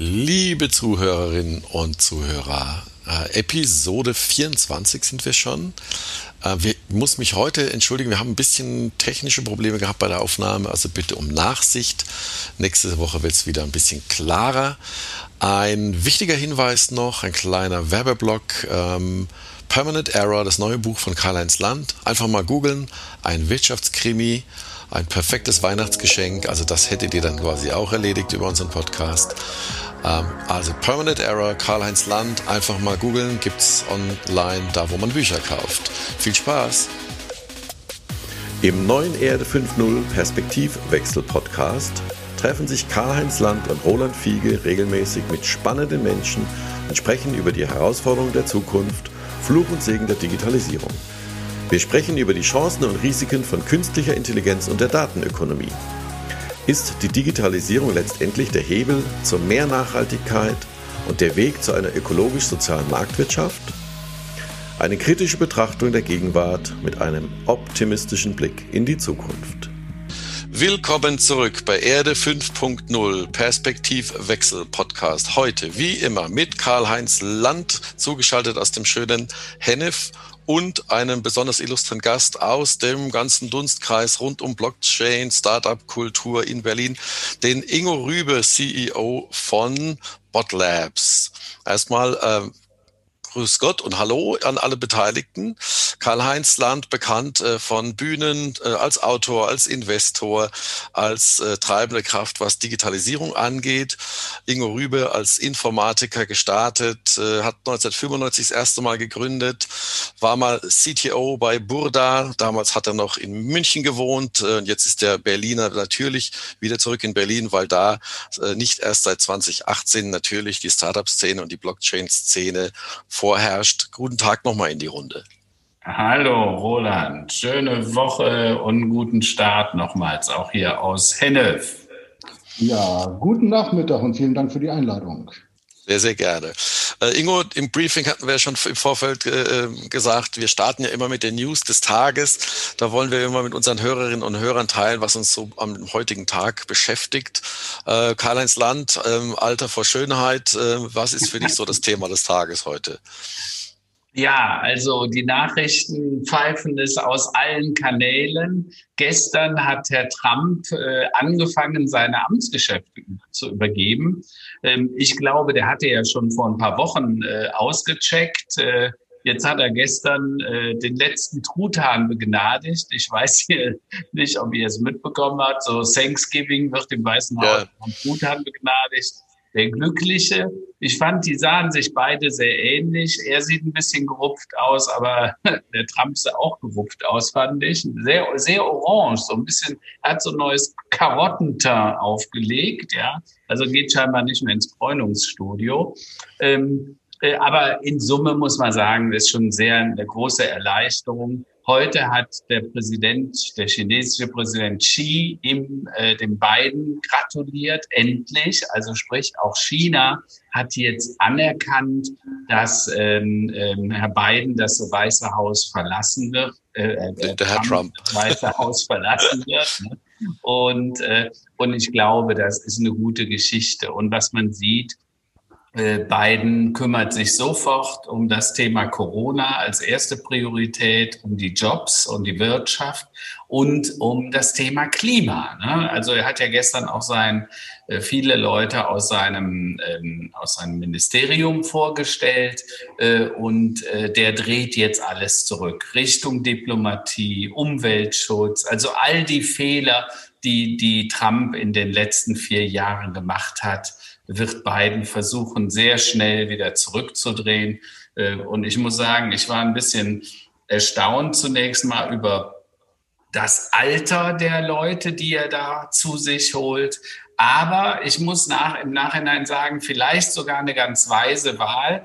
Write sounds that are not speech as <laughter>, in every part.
Liebe Zuhörerinnen und Zuhörer, äh, Episode 24 sind wir schon. Äh, wir muss mich heute entschuldigen, wir haben ein bisschen technische Probleme gehabt bei der Aufnahme, also bitte um Nachsicht. Nächste Woche wird es wieder ein bisschen klarer. Ein wichtiger Hinweis noch, ein kleiner Werbeblock. Ähm, Permanent Error, das neue Buch von Karl-Heinz Land. Einfach mal googeln. Ein Wirtschaftskrimi, ein perfektes Weihnachtsgeschenk. Also das hättet ihr dann quasi auch erledigt über unseren Podcast. Ähm, also Permanent Error, Karl-Heinz Land, einfach mal googeln, gibt's online da, wo man Bücher kauft. Viel Spaß! Im neuen Erde 5.0 Perspektivwechsel Podcast treffen sich Karl-Heinz Land und Roland Fiege regelmäßig mit spannenden Menschen und sprechen über die Herausforderungen der Zukunft, Fluch und Segen der Digitalisierung. Wir sprechen über die Chancen und Risiken von künstlicher Intelligenz und der Datenökonomie. Ist die Digitalisierung letztendlich der Hebel zur mehr Nachhaltigkeit und der Weg zu einer ökologisch-sozialen Marktwirtschaft? Eine kritische Betrachtung der Gegenwart mit einem optimistischen Blick in die Zukunft. Willkommen zurück bei Erde 5.0 Perspektivwechsel Podcast. Heute wie immer mit Karl-Heinz Land zugeschaltet aus dem schönen Hennef und einem besonders illustren Gast aus dem ganzen Dunstkreis rund um Blockchain, Startup-Kultur in Berlin, den Ingo Rübe, CEO von Botlabs. Erstmal äh, Grüß Gott und Hallo an alle Beteiligten. Karl-Heinz Land, bekannt äh, von Bühnen äh, als Autor, als Investor, als äh, treibende Kraft, was Digitalisierung angeht. Ingo Rübe als Informatiker gestartet, hat 1995 das erste Mal gegründet, war mal CTO bei Burda. Damals hat er noch in München gewohnt. Jetzt ist der Berliner natürlich wieder zurück in Berlin, weil da nicht erst seit 2018 natürlich die Startup-Szene und die Blockchain-Szene vorherrscht. Guten Tag nochmal in die Runde. Hallo Roland, schöne Woche und guten Start nochmals auch hier aus Hennef. Ja, guten Nachmittag und vielen Dank für die Einladung. Sehr, sehr gerne. Äh, Ingo, im Briefing hatten wir schon im Vorfeld äh, gesagt, wir starten ja immer mit den News des Tages. Da wollen wir immer mit unseren Hörerinnen und Hörern teilen, was uns so am heutigen Tag beschäftigt. Äh, Karl-Heinz Land, äh, Alter vor Schönheit, äh, was ist für dich so das Thema des Tages heute? Ja, also die Nachrichten pfeifen es aus allen Kanälen. Gestern hat Herr Trump äh, angefangen, seine Amtsgeschäfte zu übergeben. Ähm, ich glaube, der hatte ja schon vor ein paar Wochen äh, ausgecheckt. Äh, Jetzt hat er gestern äh, den letzten Truthahn begnadigt. Ich weiß hier nicht, ob ihr es mitbekommen habt. So Thanksgiving wird im Weißen Haus ja. vom Truthahn begnadigt der Glückliche. Ich fand, die sahen sich beide sehr ähnlich. Er sieht ein bisschen gerupft aus, aber <laughs> der Trump sah auch gerupft aus, fand ich. Sehr, sehr orange, so ein bisschen, hat so ein neues Karottenteint aufgelegt, ja. Also geht scheinbar nicht mehr ins Bräunungsstudio. Ähm, äh, aber in Summe muss man sagen, ist schon sehr eine große Erleichterung. Heute hat der Präsident, der chinesische Präsident Xi, ihm, äh, den beiden gratuliert, endlich. Also sprich, auch China hat jetzt anerkannt, dass ähm, ähm, Herr Biden das Weiße Haus verlassen wird. Äh, äh der, der Herr Trump. Das Weiße Haus verlassen wird. <laughs> Ne? Und, äh, und ich glaube, das ist eine gute Geschichte. Und was man sieht, Biden kümmert sich sofort um das Thema Corona als erste Priorität, um die Jobs und die Wirtschaft und um das Thema Klima. Ne? Also er hat ja gestern auch sein, äh, viele Leute aus seinem, ähm, aus seinem Ministerium vorgestellt äh, und äh, der dreht jetzt alles zurück Richtung Diplomatie, Umweltschutz, also all die Fehler, die, die Trump in den letzten vier Jahren gemacht hat, wird Biden versuchen, sehr schnell wieder zurückzudrehen. Äh, und ich muss sagen, ich war ein bisschen erstaunt zunächst mal über das Alter der Leute, die er da zu sich holt. Aber ich muss nach, im Nachhinein sagen, vielleicht sogar eine ganz weise Wahl,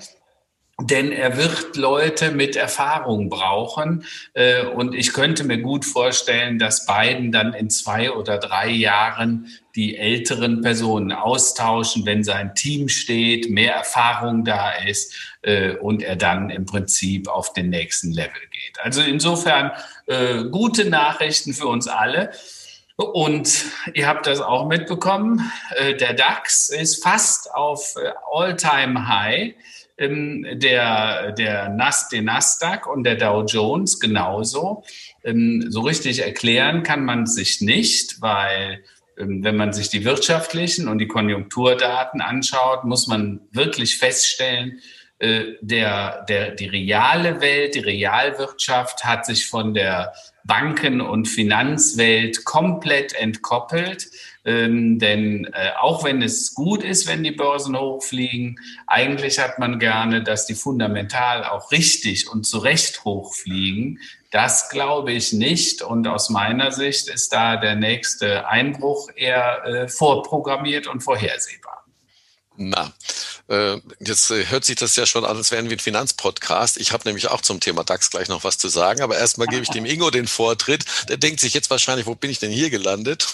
denn er wird Leute mit Erfahrung brauchen. Äh, und ich könnte mir gut vorstellen, dass Biden dann in zwei oder drei Jahren die älteren Personen austauschen, wenn sein Team steht, mehr Erfahrung da ist äh, und er dann im Prinzip auf den nächsten Level geht. Also insofern äh, gute Nachrichten für uns alle. Und ihr habt das auch mitbekommen, der DAX ist fast auf All-Time-High. Ähm, der, der Nas, den Nasdaq und der Dow Jones genauso. Ähm, so richtig erklären kann man sich nicht, weil ähm, wenn man sich die wirtschaftlichen und die Konjunkturdaten anschaut, muss man wirklich feststellen, äh, der, der, die reale Welt, die Realwirtschaft hat sich von der Banken- und Finanzwelt komplett entkoppelt. Ähm, denn äh, auch wenn es gut ist, wenn die Börsen hochfliegen, eigentlich hat man gerne, dass die fundamental auch richtig und zu Recht hochfliegen. Das glaube ich nicht. Und aus meiner Sicht ist da der nächste Einbruch eher äh, vorprogrammiert und vorhersehbar. Na, äh, jetzt äh, hört sich das ja schon an, als wären wir ein Finanzpodcast. Ich habe nämlich auch zum Thema DAX gleich noch was zu sagen, aber erstmal gebe ich dem Ingo den Vortritt. Der denkt sich jetzt wahrscheinlich, wo bin ich denn hier gelandet?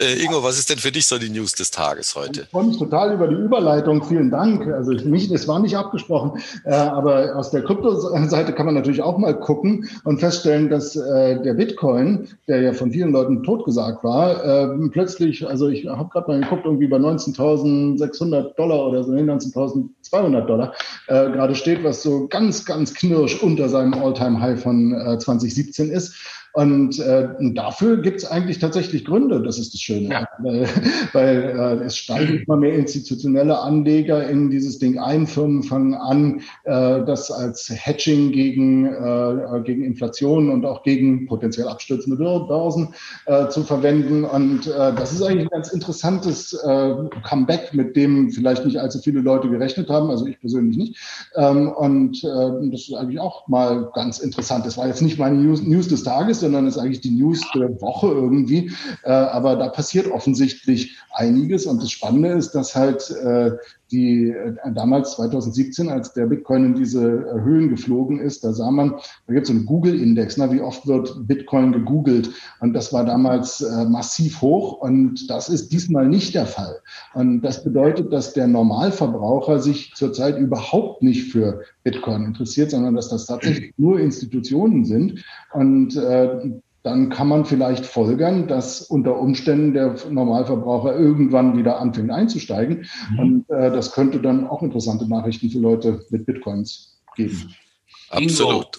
Äh, Ingo, was ist denn für dich so die News des Tages heute? Ich freue mich total über die Überleitung. Vielen Dank. Also mich, es war nicht abgesprochen, äh, aber aus der Kryptoseite kann man natürlich auch mal gucken und feststellen, dass äh, der Bitcoin, der ja von vielen Leuten totgesagt war, plötzlich, also ich habe gerade mal geguckt, irgendwie bei 19.600 Dollar oder so, 19 1200 Dollar äh, gerade steht, was so ganz, ganz knirsch unter seinem All-Time-High von äh, 2017 ist. Und äh, dafür gibt es eigentlich tatsächlich Gründe, das ist das Schöne. Ja. Weil, weil äh, es steigen immer mehr institutionelle Anleger in dieses Ding ein. Firmen fangen an, äh, das als Hedging gegen, äh, gegen Inflation und auch gegen potenziell abstürzende Börsen äh, zu verwenden. Und äh, das ist eigentlich ein ganz interessantes äh, Comeback, mit dem vielleicht nicht allzu viele Leute gerechnet haben, also ich persönlich nicht. Ähm, und äh, das ist eigentlich auch mal ganz interessant. Das war jetzt nicht meine News, News des Tages, sondern ist eigentlich die News der Woche irgendwie. Äh, aber da passiert offensichtlich einiges. Und das Spannende ist, dass halt äh, die äh, damals 2017, als der Bitcoin in diese äh, Höhen geflogen ist, da sah man, da gibt es einen Google-Index, ne, wie oft wird Bitcoin gegoogelt. Und das war damals äh, massiv hoch und das ist diesmal nicht der Fall. Und das bedeutet, dass der Normalverbraucher sich zurzeit überhaupt nicht für Bitcoin interessiert, sondern dass das tatsächlich nur Institutionen sind. Und äh, dann kann man vielleicht folgern, dass unter Umständen der Normalverbraucher irgendwann wieder anfängt einzusteigen. Mhm. Und äh, das könnte dann auch interessante Nachrichten für Leute mit Bitcoins geben. Absolut.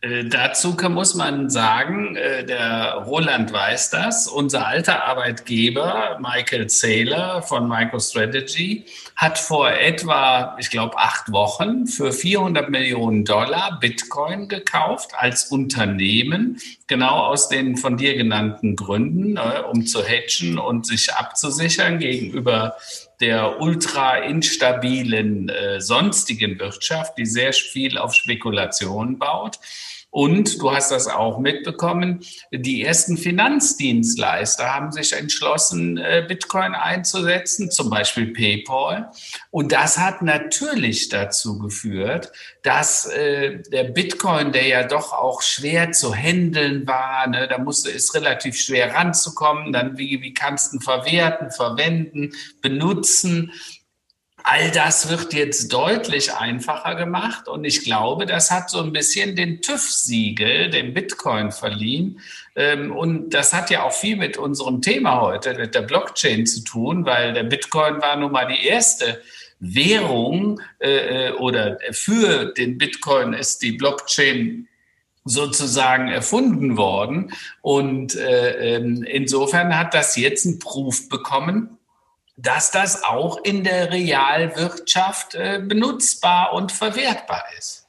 Äh, dazu muss man sagen, äh, der Roland weiß das. Unser alter Arbeitgeber Michael Saylor von MicroStrategy hat vor etwa, ich glaube, acht Wochen für 400 Millionen Dollar Bitcoin gekauft als Unternehmen, genau aus den von dir genannten Gründen, äh, um zu hedgen und sich abzusichern gegenüber der ultra instabilen sonstigen Wirtschaft, die sehr viel auf Spekulation baut. Und du hast das auch mitbekommen, die ersten Finanzdienstleister haben sich entschlossen, äh, Bitcoin einzusetzen, zum Beispiel PayPal. Und das hat natürlich dazu geführt, dass äh, der Bitcoin, der ja doch auch schwer zu handeln war, ne, da musste es relativ schwer ranzukommen, dann wie, wie kannst du ihn verwerten, verwenden, benutzen, All das wird jetzt deutlich einfacher gemacht und ich glaube, das hat so ein bisschen den TÜV-Siegel, dem Bitcoin verliehen. Ähm, und das hat ja auch viel mit unserem Thema heute, mit der Blockchain zu tun, weil der Bitcoin war nun mal die erste Währung äh, äh, oder für den Bitcoin ist die Blockchain sozusagen erfunden worden. Und äh, ähm, insofern hat das jetzt einen Proof bekommen, dass das auch in der Realwirtschaft äh, benutzbar und verwertbar ist.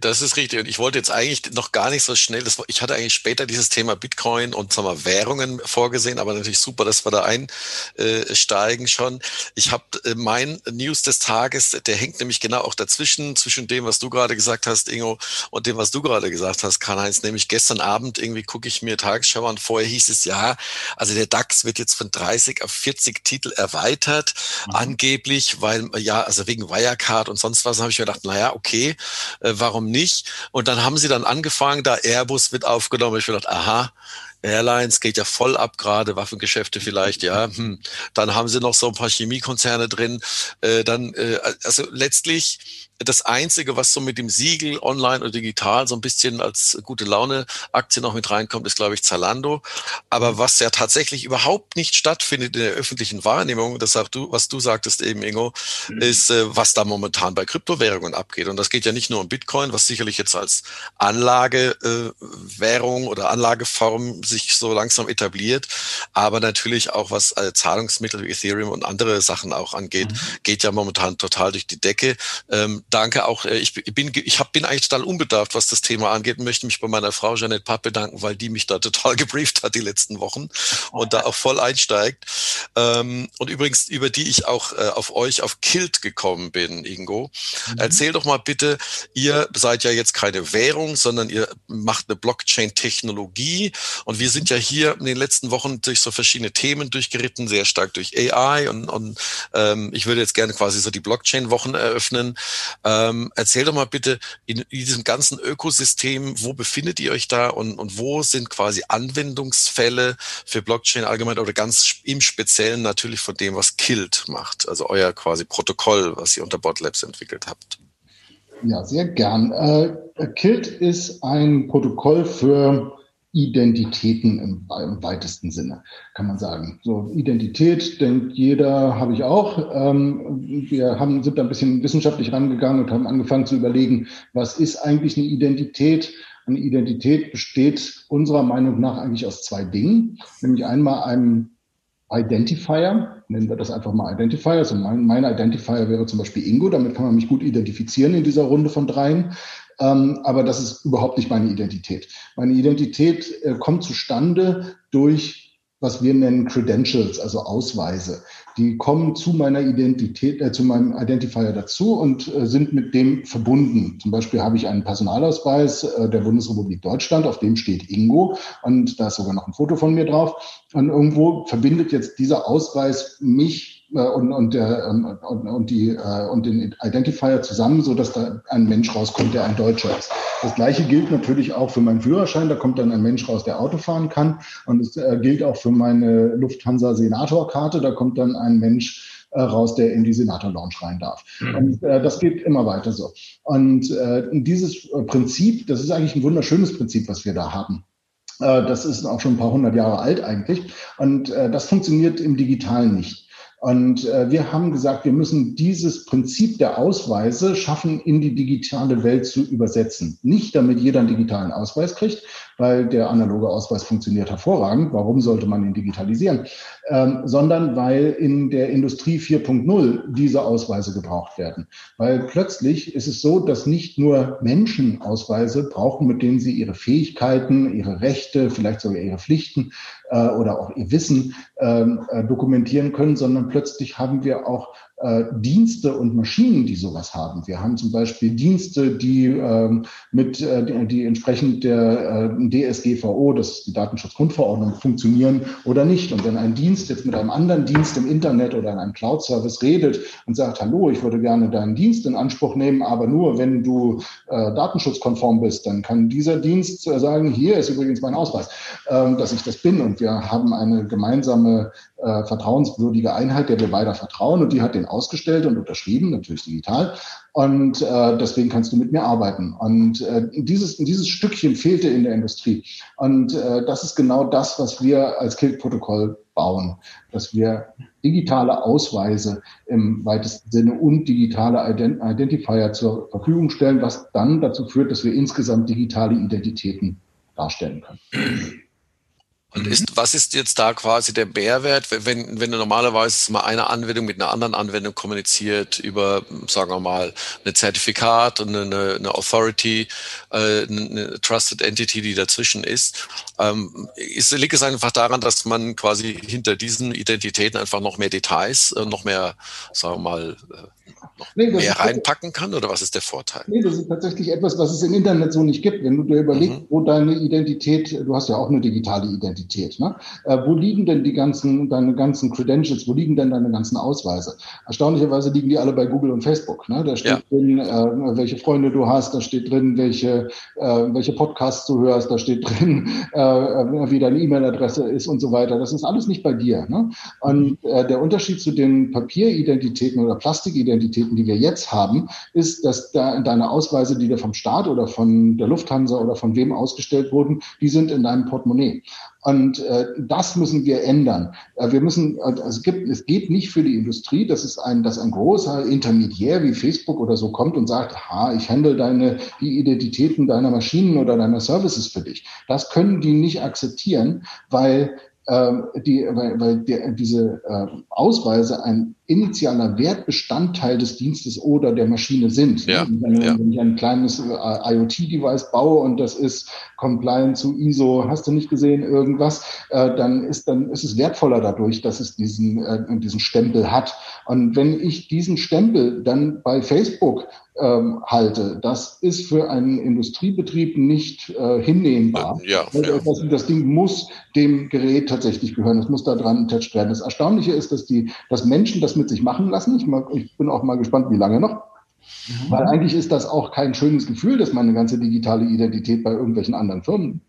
Das ist richtig. Und ich wollte jetzt eigentlich noch gar nicht so schnell, das, ich hatte eigentlich später dieses Thema Bitcoin und sagen wir, Währungen vorgesehen, aber natürlich super, dass wir da einsteigen schon. Ich habe äh, mein News des Tages, der hängt nämlich genau auch dazwischen, zwischen dem, was du gerade gesagt hast, Ingo, und dem, was du gerade gesagt hast, Karl-Heinz. Nämlich gestern Abend irgendwie gucke ich mir Tagesschau an. Vorher hieß es ja, also der DAX wird jetzt von 30 auf 40 Titel erweitert, mhm. angeblich, weil, ja, also wegen Wirecard und sonst was, habe ich mir gedacht, naja, okay, äh, warum nicht? Und dann haben sie dann angefangen, da Airbus wird aufgenommen. Ich gedacht, aha, Airlines geht ja voll ab gerade, Waffengeschäfte vielleicht, ja. Hm. Dann haben sie noch so ein paar Chemiekonzerne drin. Äh, dann, äh, also letztlich das Einzige, was so mit dem Siegel online oder digital so ein bisschen als gute Laune-Aktie noch mit reinkommt, ist, glaube ich, Zalando. Aber was ja tatsächlich überhaupt nicht stattfindet in der öffentlichen Wahrnehmung, das sagst du, was du sagtest eben, Ingo, mhm. ist, äh, was da momentan bei Kryptowährungen abgeht. Und das geht ja nicht nur um Bitcoin, was sicherlich jetzt als Anlagewährung äh, oder Anlageform sich so langsam etabliert, aber natürlich auch was äh, Zahlungsmittel wie Ethereum und andere Sachen auch angeht, mhm. geht ja momentan total durch die Decke. Ähm, danke auch. Äh, ich bin, ich hab, bin eigentlich total unbedarft, was das Thema angeht und möchte mich bei meiner Frau Janet Papp bedanken, weil die mich da total <laughs> gebrieft hat die letzten Wochen und da auch voll einsteigt. Ähm, und übrigens, über die ich auch äh, auf euch, auf Kilt gekommen bin, Ingo. Mhm. Erzähl doch mal bitte, ihr seid ja jetzt keine Währung, sondern ihr macht eine Blockchain-Technologie. Und wir sind ja hier in den letzten Wochen durch so verschiedene Themen durchgeritten, sehr stark durch AI. Und, und ähm, ich würde jetzt gerne quasi so die Blockchain-Wochen eröffnen. Ähm, erzähl doch mal bitte in, in, diesem ganzen Ökosystem, wo befindet ihr euch da und, und wo sind quasi Anwendungsfälle für Blockchain allgemein oder ganz im Speziellen natürlich von dem, was Kilt macht, also euer quasi Protokoll, was ihr unter Botlabs entwickelt habt. Ja, sehr gern. Äh, Kilt ist ein Protokoll für Identitäten im, im, weitesten Sinne, kann man sagen. So Identität denkt jeder, habe ich auch. Ähm, wir haben, sind da ein bisschen wissenschaftlich rangegangen und haben angefangen zu überlegen, was ist eigentlich eine Identität? Eine Identität besteht unserer Meinung nach eigentlich aus zwei Dingen, nämlich einmal einem Identifier, nennen wir das einfach mal Identifier. Also mein, mein Identifier wäre zum Beispiel Ingo, damit kann man mich gut identifizieren in dieser Runde von dreien. Ähm, aber das ist überhaupt nicht meine Identität. Meine Identität äh, kommt zustande durch was wir nennen Credentials, also Ausweise. Die kommen zu meiner Identität, äh, zu meinem Identifier dazu und äh, sind mit dem verbunden. Zum Beispiel habe ich einen Personalausweis äh, der Bundesrepublik Deutschland, auf dem steht Ingo und da ist sogar noch ein Foto von mir drauf. Und irgendwo verbindet jetzt dieser Ausweis mich äh, und, und, der, ähm, und, und, die, äh, und den Identifier zusammen, so dass da ein Mensch rauskommt, der ein Deutscher ist. Das Gleiche gilt natürlich auch für meinen Führerschein. Da kommt dann ein Mensch raus, der Auto fahren kann. Und es äh, gilt auch für meine Lufthansa-Senatorkarte. Da kommt dann ein Mensch raus, der in die Senator-Lounge rein darf. Mhm. Und äh, das geht immer weiter so. Und äh, dieses Prinzip, das ist eigentlich ein wunderschönes Prinzip, was wir da haben. Das ist auch schon ein paar hundert Jahre alt eigentlich. Und äh, das funktioniert im Digitalen nicht. Und äh, wir haben gesagt, wir müssen dieses Prinzip der Ausweise schaffen, in die digitale Welt zu übersetzen. Nicht damit jeder einen digitalen Ausweis kriegt, weil der analoge Ausweis funktioniert hervorragend. Warum sollte man ihn digitalisieren? Ähm, sondern weil in der Industrie 4.0 diese Ausweise gebraucht werden. Weil plötzlich ist es so, dass nicht nur Menschen Ausweise brauchen, mit denen sie ihre Fähigkeiten, ihre Rechte, vielleicht sogar ihre Pflichten äh, oder auch ihr Wissen ähm, äh, dokumentieren können, sondern plötzlich haben wir auch äh, Dienste und Maschinen, die sowas haben. Wir haben zum Beispiel Dienste, die ähm, mit äh, die, entsprechend der äh, DSGVO, das ist die Datenschutzgrundverordnung, funktionieren oder nicht. Und wenn ein Dienst jetzt mit einem anderen Dienst im Internet oder in einem Cloud-Service redet und sagt, hallo, ich würde gerne deinen Dienst in Anspruch nehmen, aber nur wenn du äh, datenschutzkonform bist, dann kann dieser Dienst äh, sagen, hier ist übrigens mein Ausweis, äh, dass ich das bin. Und wir haben eine gemeinsame äh, vertrauenswürdige Einheit, der wir beide vertrauen und die hat den ausgestellt und unterschrieben, natürlich digital. Und äh, deswegen kannst du mit mir arbeiten. Und äh, dieses, dieses Stückchen fehlte in der Industrie. Und äh, das ist genau das, was wir als Kilt-Protokoll bauen, dass wir digitale Ausweise im weitesten Sinne und digitale Ident Identifier zur Verfügung stellen, was dann dazu führt, dass wir insgesamt digitale Identitäten darstellen können. Und ist, was ist jetzt da quasi der Mehrwert, wenn, wenn du normalerweise mal eine Anwendung mit einer anderen Anwendung kommuniziert über, sagen wir mal, eine Zertifikat und eine, eine Authority, äh, eine Trusted Entity, die dazwischen ist, ähm, ist, liegt es einfach daran, dass man quasi hinter diesen Identitäten einfach noch mehr Details, äh, noch mehr, sagen wir mal, äh, noch nee, mehr reinpacken kann? Oder was ist der Vorteil? Nee, das ist tatsächlich etwas, was es im Internet so nicht gibt. Wenn du dir überlegst, mhm. wo deine Identität, du hast ja auch eine digitale Identität, ne? Ne? Äh, wo liegen denn die ganzen, deine ganzen Credentials, wo liegen denn deine ganzen Ausweise? Erstaunlicherweise liegen die alle bei Google und Facebook. Ne? Da steht ja. drin, äh, welche Freunde du hast, da steht drin, welche, äh, welche Podcasts du hörst, da steht drin, äh, wie deine E-Mail-Adresse ist und so weiter. Das ist alles nicht bei dir. Ne? Und äh, der Unterschied zu den Papieridentitäten oder Plastikidentitäten, die wir jetzt haben, ist, dass da deine Ausweise, die dir vom Staat oder von der Lufthansa oder von wem ausgestellt wurden, die sind in deinem Portemonnaie. Und äh, das müssen wir ändern. Äh, wir müssen, also es gibt, es geht nicht für die Industrie, dass es ein, dass ein großer Intermediär wie Facebook oder so kommt und sagt, ha, ich handle deine die Identitäten deiner Maschinen oder deiner Services für dich. Das können die nicht akzeptieren, weil ähm, die, weil, weil der, diese äh, Ausweise ein initialer Wertbestandteil des Dienstes oder der Maschine sind. Ja, wenn, ja. wenn ich ein kleines äh, IoT-Device baue und das ist compliant zu ISO, hast du nicht gesehen, irgendwas, äh, dann ist dann ist es wertvoller dadurch, dass es diesen, äh, diesen Stempel hat. Und wenn ich diesen Stempel dann bei Facebook ähm, halte. Das ist für einen Industriebetrieb nicht äh, hinnehmbar. Ja, ja. Das, das, Ding muss dem Gerät tatsächlich gehören. Es muss da dran attached werden. Das Erstaunliche ist, dass die, dass Menschen das mit sich machen lassen. Ich, mag, ich bin auch mal gespannt, wie lange noch. Mhm. Weil eigentlich ist das auch kein schönes Gefühl, dass meine ganze digitale Identität bei irgendwelchen anderen Firmen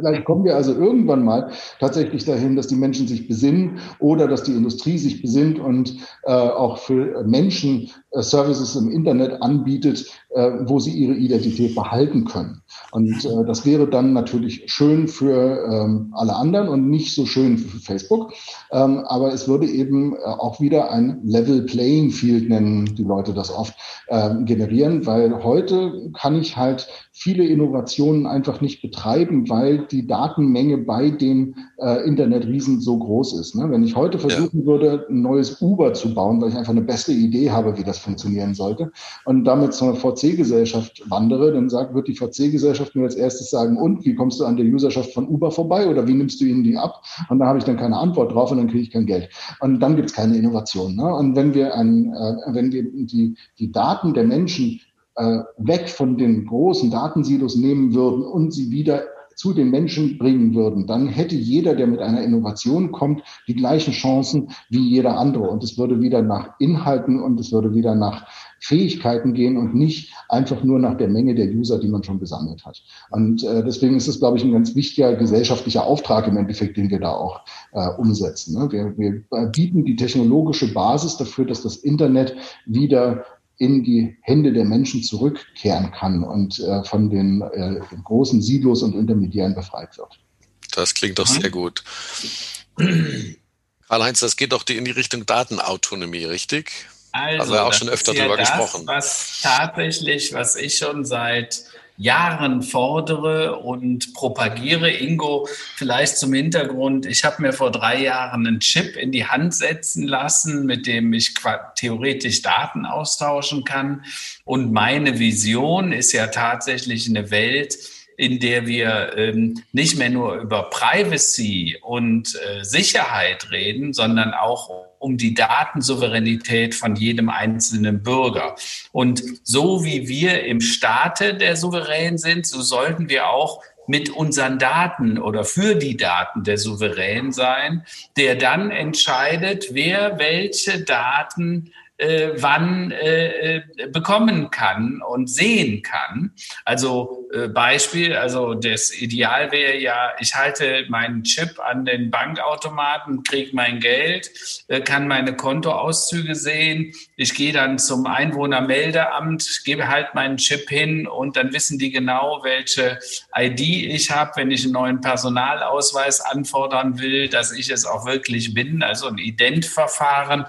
Vielleicht kommen wir also irgendwann mal tatsächlich dahin, dass die Menschen sich besinnen oder dass die Industrie sich besinnt und äh, auch für Menschen Services im Internet anbietet, äh, wo sie ihre Identität behalten können. Und äh, das wäre dann natürlich schön für ähm, alle anderen und nicht so schön für Facebook. Ähm, aber es würde eben äh, auch wieder ein Level Playing Field nennen, die Leute das oft äh, generieren, weil heute kann ich halt viele Innovationen einfach nicht betreiben, weil die Datenmenge bei den äh, Internetriesen so groß ist. Ne? Wenn ich heute versuchen würde, ein neues Uber zu bauen, weil ich einfach eine beste Idee habe, wie das funktionieren sollte, und damit zur VC-Gesellschaft wandere, dann sagt, wird die VC-Gesellschaft mir als erstes sagen, und wie kommst du an der Userschaft von Uber vorbei oder wie nimmst du ihnen die ab? Und da habe ich dann keine Antwort drauf und dann kriege ich kein Geld. Und dann gibt es keine Innovation. Ne? Und wenn wir, ein, äh, wenn wir die, die Daten der Menschen äh, weg von den großen Datensilos nehmen würden und sie wieder zu den Menschen bringen würden, dann hätte jeder, der mit einer Innovation kommt, die gleichen Chancen wie jeder andere. Und es würde wieder nach Inhalten und es würde wieder nach Fähigkeiten gehen und nicht einfach nur nach der Menge der User, die man schon gesammelt hat. Und äh, deswegen ist es, glaube ich, ein ganz wichtiger gesellschaftlicher Auftrag im Endeffekt, den wir da auch äh, umsetzen. Ne? Wir, wir bieten die technologische Basis dafür, dass das Internet wieder in die Hände der Menschen zurückkehren kann und äh, von den äh, großen Silos und Intermediären befreit wird. Das klingt doch sehr gut. <clears throat> Karl-Heinz, das geht doch in die Richtung Datenautonomie, richtig? Also, also auch schon öfter darüber ja gesprochen. Was tatsächlich, was ich schon seit Jahren fordere und propagiere. Ingo, vielleicht zum Hintergrund, ich habe mir vor drei Jahren einen Chip in die Hand setzen lassen, mit dem ich theoretisch Daten austauschen kann. Und meine Vision ist ja tatsächlich eine Welt, in der wir ähm, nicht mehr nur über Privacy und äh, Sicherheit reden, sondern auch um die Datensouveränität von jedem einzelnen Bürger. Und so wie wir im Staate der Souverän sind, so sollten wir auch mit unseren Daten oder für die Daten der Souverän sein, der dann entscheidet, wer welche Daten äh, wann äh, äh, bekommen kann und sehen kann. Also äh, Beispiel, also das Ideal wäre ja, ich halte meinen Chip an den Bankautomaten, kriege mein Geld, äh, kann meine Kontoauszüge sehen. Ich gehe dann zum Einwohnermeldeamt, gebe halt meinen Chip hin und dann wissen die genau, welche ID ich habe, wenn ich einen neuen Personalausweis anfordern will, dass ich es auch wirklich bin, also ein Identverfahren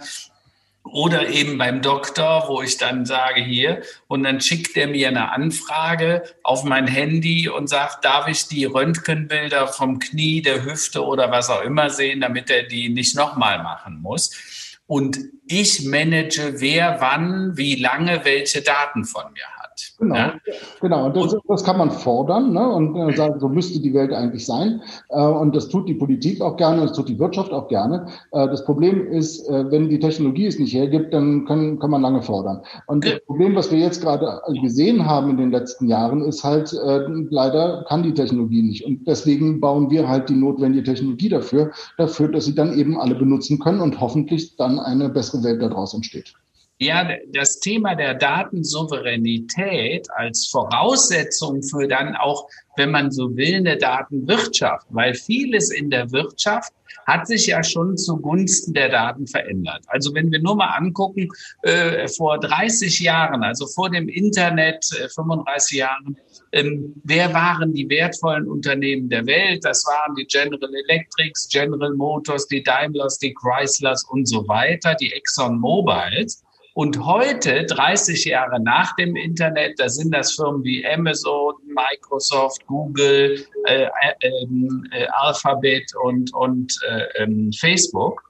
oder eben beim Doktor, wo ich dann sage hier, und dann schickt er mir eine Anfrage auf mein Handy und sagt, darf ich die Röntgenbilder vom Knie, der Hüfte oder was auch immer sehen, damit er die nicht nochmal machen muss. Und ich manage, wer wann, wie lange welche Daten von mir hat. Genau, ja? genau. Und das, das, kann man fordern ne? und äh, <laughs> sagen, so müsste die Welt eigentlich sein. Äh, und das tut die Politik auch gerne, das tut die Wirtschaft auch gerne. Äh, das Problem ist, äh, wenn die Technologie es nicht hergibt, dann können, kann man lange fordern. Und das Problem, was wir jetzt gerade gesehen haben in den letzten Jahren, ist halt, äh, leider kann die Technologie nicht. Und deswegen bauen wir halt die notwendige Technologie dafür, dafür, dass sie dann eben alle benutzen können und hoffentlich dann eine bessere Welt daraus entsteht. Ja, das Thema der Datensouveränität als Voraussetzung für dann auch, wenn man so will, eine Datenwirtschaft, weil vieles in der Wirtschaft hat sich ja schon zugunsten der Daten verändert. Also wenn wir nur mal angucken, äh, vor 30 Jahren, also vor dem Internet, äh, 35 Jahren, ähm, wer waren die wertvollen Unternehmen der Welt? Das waren die General Electrics, General Motors, die Daimlers, die Chryslers und so weiter, die Exxon Mobiles. Und heute, 30 Jahre nach dem Internet, da sind das Firmen wie Amazon, Microsoft, Google, äh, äh, äh, Alphabet und, und äh, ähm, Facebook.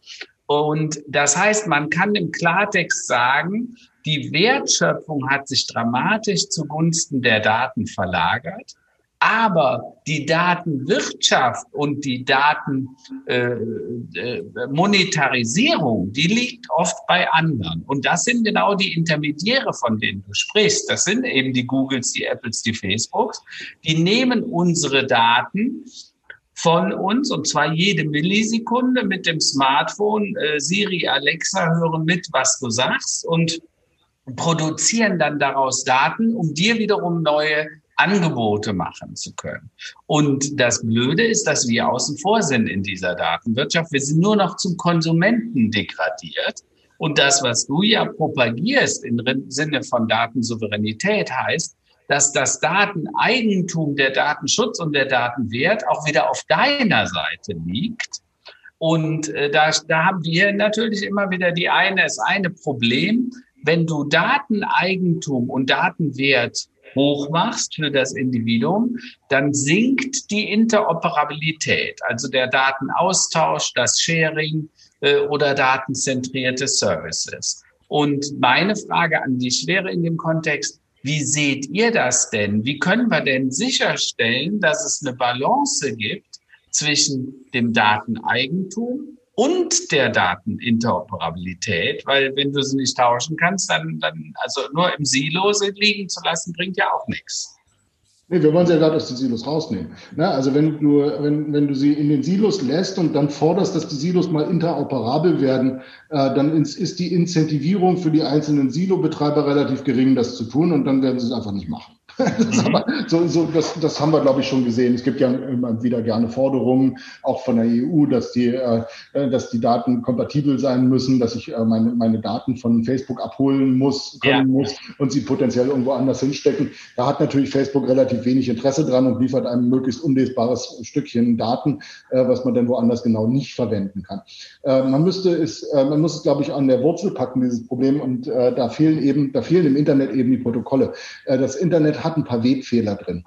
Und das heißt, man kann im Klartext sagen, die Wertschöpfung hat sich dramatisch zugunsten der Daten verlagert. Aber die Datenwirtschaft und die Datenmonetarisierung, äh, äh, die liegt oft bei anderen. Und das sind genau die Intermediäre, von denen du sprichst. Das sind eben die Googles, die Apples, die Facebooks. Die nehmen unsere Daten von uns und zwar jede Millisekunde mit dem Smartphone. Äh, Siri, Alexa hören mit, was du sagst und produzieren dann daraus Daten, um dir wiederum neue Angebote machen zu können. Und das Blöde ist, dass wir außen vor sind in dieser Datenwirtschaft. Wir sind nur noch zum Konsumenten degradiert. Und das, was du ja propagierst im Sinne von Datensouveränität, heißt, dass das Dateneigentum, der Datenschutz und der Datenwert auch wieder auf deiner Seite liegt. Und äh, da, da haben wir natürlich immer wieder die eine, das eine Problem, wenn du Dateneigentum und Datenwert hoch machst für das Individuum, dann sinkt die Interoperabilität, also der Datenaustausch, das Sharing äh, oder datenzentrierte Services. Und meine Frage an dich wäre in dem Kontext, wie seht ihr das denn? Wie können wir denn sicherstellen, dass es eine Balance gibt zwischen dem Dateneigentum und der Dateninteroperabilität, weil wenn du sie nicht tauschen kannst, dann, dann also nur im Silo liegen zu lassen, bringt ja auch nichts. Nee, wir wollen sie ja gerade aus den Silos rausnehmen. Ne? Also wenn du, wenn, wenn du sie in den Silos lässt und dann forderst, dass die Silos mal interoperabel werden, äh, dann ist die Incentivierung für die einzelnen Silo-Betreiber relativ gering, das zu tun und dann werden sie es einfach nicht machen. <laughs> Das, aber, so, so, das, das haben wir, glaube ich, schon gesehen. Es gibt ja immer wieder gerne Forderungen, auch von der EU, dass die, äh, dass die Daten kompatibel sein müssen, dass ich äh, meine, meine Daten von Facebook abholen muss, können ja. muss und sie potenziell irgendwo anders hinstecken. Da hat natürlich Facebook relativ wenig Interesse dran und liefert ein möglichst unlesbares Stückchen Daten, äh, was man dann woanders genau nicht verwenden kann. Äh, man müsste es, äh, man muss es, glaube ich, an der Wurzel packen, dieses Problem. Und äh, da fehlen eben, da fehlen im Internet eben die Protokolle. Äh, das Internet hat ein paar Webfehler drin.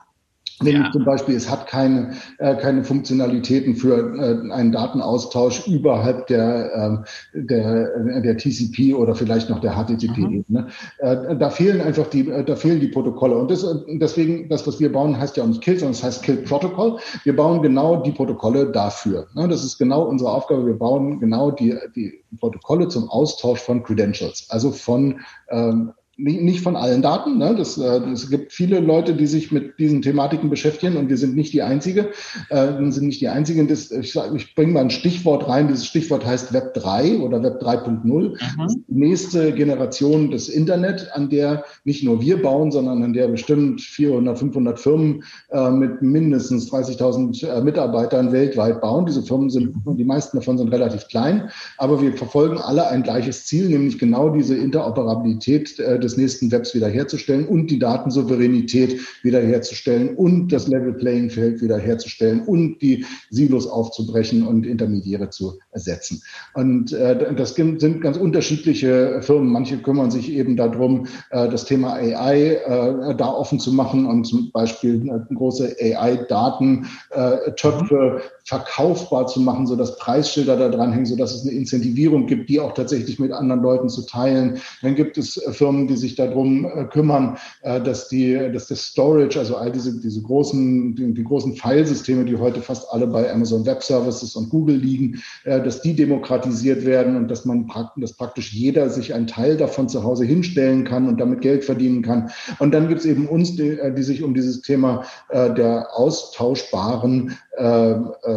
Nämlich ja. zum Beispiel, es hat keine, äh, keine Funktionalitäten für äh, einen Datenaustausch überhalb der, äh, der, der TCP oder vielleicht noch der HTTP-Ebene. Mhm. Äh, da fehlen einfach die, äh, da fehlen die Protokolle. Und das, deswegen, das, was wir bauen, heißt ja auch nicht Kill, sondern es heißt Kill Protocol. Wir bauen genau die Protokolle dafür. Ne? Das ist genau unsere Aufgabe. Wir bauen genau die, die Protokolle zum Austausch von Credentials, also von ähm, nicht von allen Daten. Ne? Das, äh, es gibt viele Leute, die sich mit diesen Thematiken beschäftigen und wir sind nicht die Einzige. Äh, sind nicht die Einzigen. Das, ich, ich bringe mal ein Stichwort rein. Dieses Stichwort heißt Web 3 oder Web 3.0. Mhm. Nächste Generation des Internet, an der nicht nur wir bauen, sondern an der bestimmt 400, 500 Firmen äh, mit mindestens 30.000 äh, Mitarbeitern weltweit bauen. Diese Firmen sind, die meisten davon sind relativ klein, aber wir verfolgen alle ein gleiches Ziel, nämlich genau diese Interoperabilität äh, des nächsten Webs wiederherzustellen und die Datensouveränität wiederherzustellen und das Level Playing Field wiederherzustellen und die Silos aufzubrechen und Intermediäre zu ersetzen. Und äh, das sind ganz unterschiedliche Firmen. Manche kümmern sich eben darum, äh, das Thema AI äh, da offen zu machen und zum Beispiel äh, große AI-Datentöpfe verkaufbar zu machen, so dass Preisschilder da dran hängen, so dass es eine Incentivierung gibt, die auch tatsächlich mit anderen Leuten zu teilen. Dann gibt es Firmen, die die sich darum äh, kümmern, äh, dass die, dass das Storage, also all diese, diese großen, die, die großen Filesysteme, die heute fast alle bei Amazon Web Services und Google liegen, äh, dass die demokratisiert werden und dass man praktisch, dass praktisch jeder sich einen Teil davon zu Hause hinstellen kann und damit Geld verdienen kann. Und dann gibt es eben uns, die, die sich um dieses Thema der austauschbaren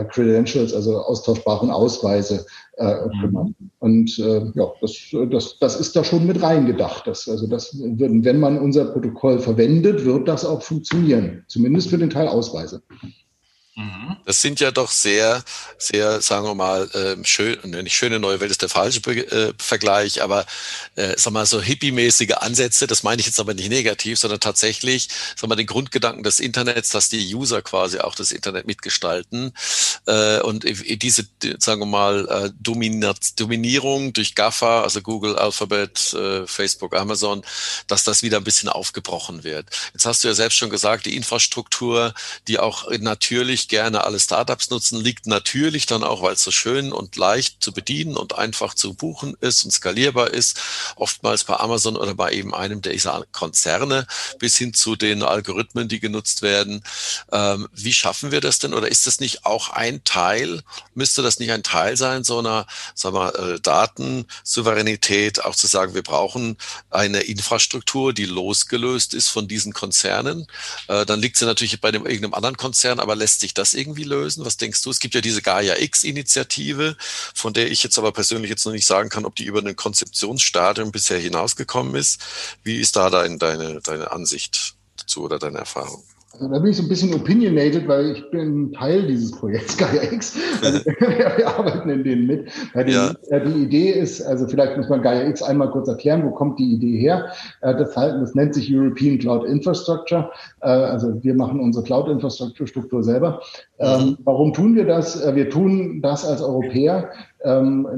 Credentials, also austauschbaren Ausweise äh, kümmern. Mhm. Und äh, ja, das, das, das ist da schon mit reingedacht. Das, also das, wenn man unser Protokoll verwendet, wird das auch funktionieren, zumindest für den Teil Ausweise. Mhm. Das sind ja doch sehr, sehr, sagen wir mal, äh, schön, nicht schöne neue Welt ist der falsche äh, Vergleich, aber äh, sag mal so hippie-mäßige Ansätze, das meine ich jetzt aber nicht negativ, sondern tatsächlich, sag mal, den Grundgedanken des Internets, dass die User quasi auch das Internet mitgestalten äh, und diese, sagen wir mal, äh, Dominierung durch GAFA, also Google, Alphabet, äh, Facebook, Amazon, dass das wieder ein bisschen aufgebrochen wird. Jetzt hast du ja selbst schon gesagt, die Infrastruktur, die auch natürlich gerne alle Startups nutzen, liegt natürlich dann auch, weil es so schön und leicht zu bedienen und einfach zu buchen ist und skalierbar ist, oftmals bei Amazon oder bei eben einem dieser Konzerne bis hin zu den Algorithmen, die genutzt werden. Ähm, wie schaffen wir das denn? Oder ist das nicht auch ein Teil, müsste das nicht ein Teil sein, so einer sagen wir, äh, Datensouveränität, auch zu sagen, wir brauchen eine Infrastruktur, die losgelöst ist von diesen Konzernen? Äh, dann liegt sie natürlich bei dem irgendeinem anderen Konzern, aber lässt sich das irgendwie lösen? Was denkst du? Es gibt ja diese Gaia X-Initiative, von der ich jetzt aber persönlich jetzt noch nicht sagen kann, ob die über ein Konzeptionsstadium bisher hinausgekommen ist. Wie ist da dein, deine, deine Ansicht dazu oder deine Erfahrung? Also da bin ich so ein bisschen opinionated, weil ich bin Teil dieses Projekts <laughs> Gaia X. Also wir arbeiten in denen mit. Die, ja. Äh, die, Idee ist, also vielleicht muss man Gaia X einmal kurz erklären, wo kommt die Idee her? Äh, das, das nennt sich European Cloud Infrastructure. Äh, also wir machen unsere Cloud-Infrastruktur selber. Ähm, mhm. Warum tun wir das? Wir tun das als Europäer,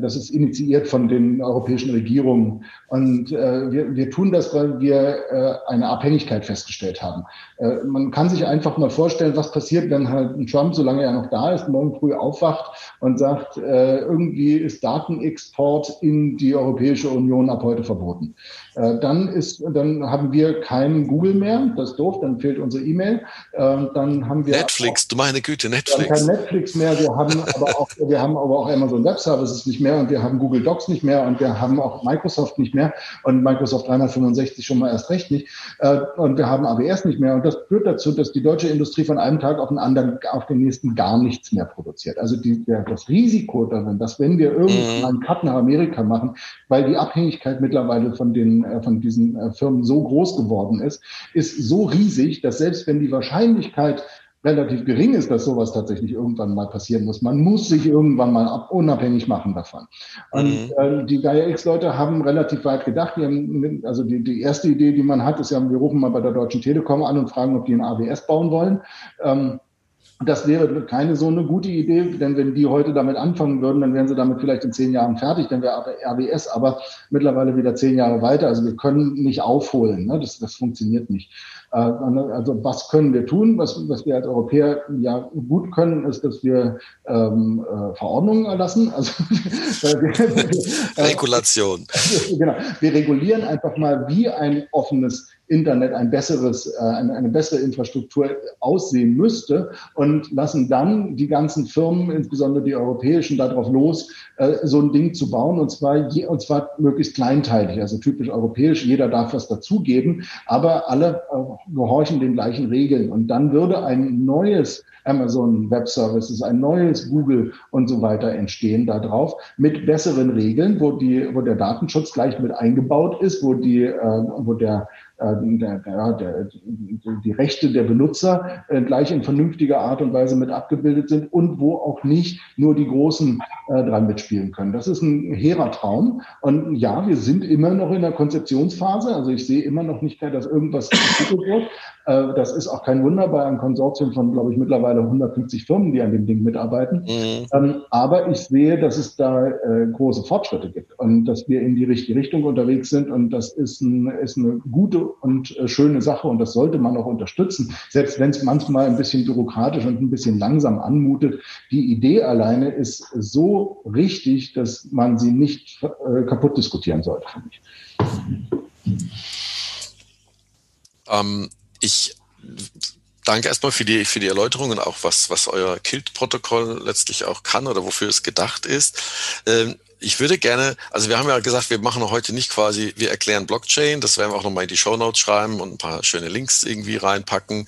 das ist initiiert von den europäischen Regierungen. Und äh, wir, wir tun das, weil wir äh, eine Abhängigkeit festgestellt haben. Äh, man kann sich einfach mal vorstellen, was passiert, wenn halt ein Trump, solange er noch da ist, morgen früh aufwacht und sagt, irgendwie ist Datenexport in die Europäische Union ab heute verboten. Äh, dann ist, dann haben wir kein Google mehr, das ist doof, dann fehlt unsere E-Mail. Äh, dann haben wir Netflix, auch, du meine Güte, Netflix. Wir haben kein Netflix mehr, wir haben <laughs> aber auch, wir haben aber auch Amazon Web Services nicht mehr und wir haben Google Docs nicht mehr und wir haben auch Microsoft nicht mehr und Microsoft 365 schon mal erst recht nicht. Äh, und wir haben AWS nicht mehr. Und das führt dazu, dass die deutsche Industrie von einem Tag auf den anderen, auf den nächsten gar nichts mehr produziert. Also die, das Risiko darin, dass wenn wir irgendwann mhm. einen Cut nach Amerika machen, weil die Abhängigkeit mittlerweile von den äh, von diesen äh, Firmen so groß geworden ist, ist so riesig, dass selbst wenn die Wahrscheinlichkeit relativ gering ist, dass sowas tatsächlich irgendwann mal passieren muss. Man muss sich irgendwann mal ab, unabhängig machen davon. Und äh, die Gaia X-Leute haben relativ weit gedacht. Die haben, also die, die erste Idee, die man hat, ist ja, wir rufen mal bei der Deutschen Telekom an und fragen, ob die ein AWS bauen wollen. Ähm, das wäre keine so eine gute Idee, denn wenn die heute damit anfangen würden, dann wären sie damit vielleicht in zehn Jahren fertig, dann wäre RWS aber mittlerweile wieder zehn Jahre weiter. Also wir können nicht aufholen. Ne? Das, das funktioniert nicht. Äh, also was können wir tun? Was, was wir als Europäer ja gut können, ist, dass wir ähm, äh, Verordnungen erlassen. <laughs> Also <laughs> Regulation. <laughs> genau. Wir regulieren einfach mal, wie ein offenes Internet ein besseres, äh, eine, bessere Infrastruktur aussehen müsste und lassen dann die ganzen Firmen, insbesondere die europäischen, darauf los, äh, so ein Ding zu bauen und zwar, je, und zwar möglichst kleinteilig, also typisch europäisch. Jeder darf was dazugeben, aber alle äh, gehorchen den gleichen Regeln und dann würde ein neues Amazon Web Services, ein neues Google und so weiter entstehen darauf mit besseren Regeln, wo die, wo der Datenschutz gleich mit eingebaut ist, wo die, äh, wo der der, die Rechte der Benutzer äh, gleich in vernünftiger Art und Weise mit abgebildet sind und wo auch nicht nur die Großen äh, dran mitspielen können. Das ist ein hehrer Traum. Und ja, wir sind immer noch in der Konzeptionsphase. Also ich sehe immer noch nicht, dass irgendwas entwickelt wird. Äh, das ist auch kein Wunder bei einem Konsortium von, glaube ich, mittlerweile 150 Firmen, die an dem Ding mitarbeiten. Mhm. Ähm, aber ich sehe, dass es da äh, große Fortschritte gibt und dass wir in die richtige Richtung unterwegs sind. Und das ist, ein, ist eine gute und äh, schöne Sache und das sollte man auch unterstützen, selbst wenn es manchmal ein bisschen bürokratisch und ein bisschen langsam anmutet. Die Idee alleine ist so richtig, dass man sie nicht kaputt diskutieren sollte, finde ich. Ähm, ich danke erstmal für die, für die Erläuterung und auch was, was euer Kilt-Protokoll letztlich auch kann oder wofür es gedacht ist. Ähm, ich würde gerne, also wir haben ja gesagt, wir machen heute nicht quasi, wir erklären Blockchain, das werden wir auch nochmal in die Show Notes schreiben und ein paar schöne Links irgendwie reinpacken.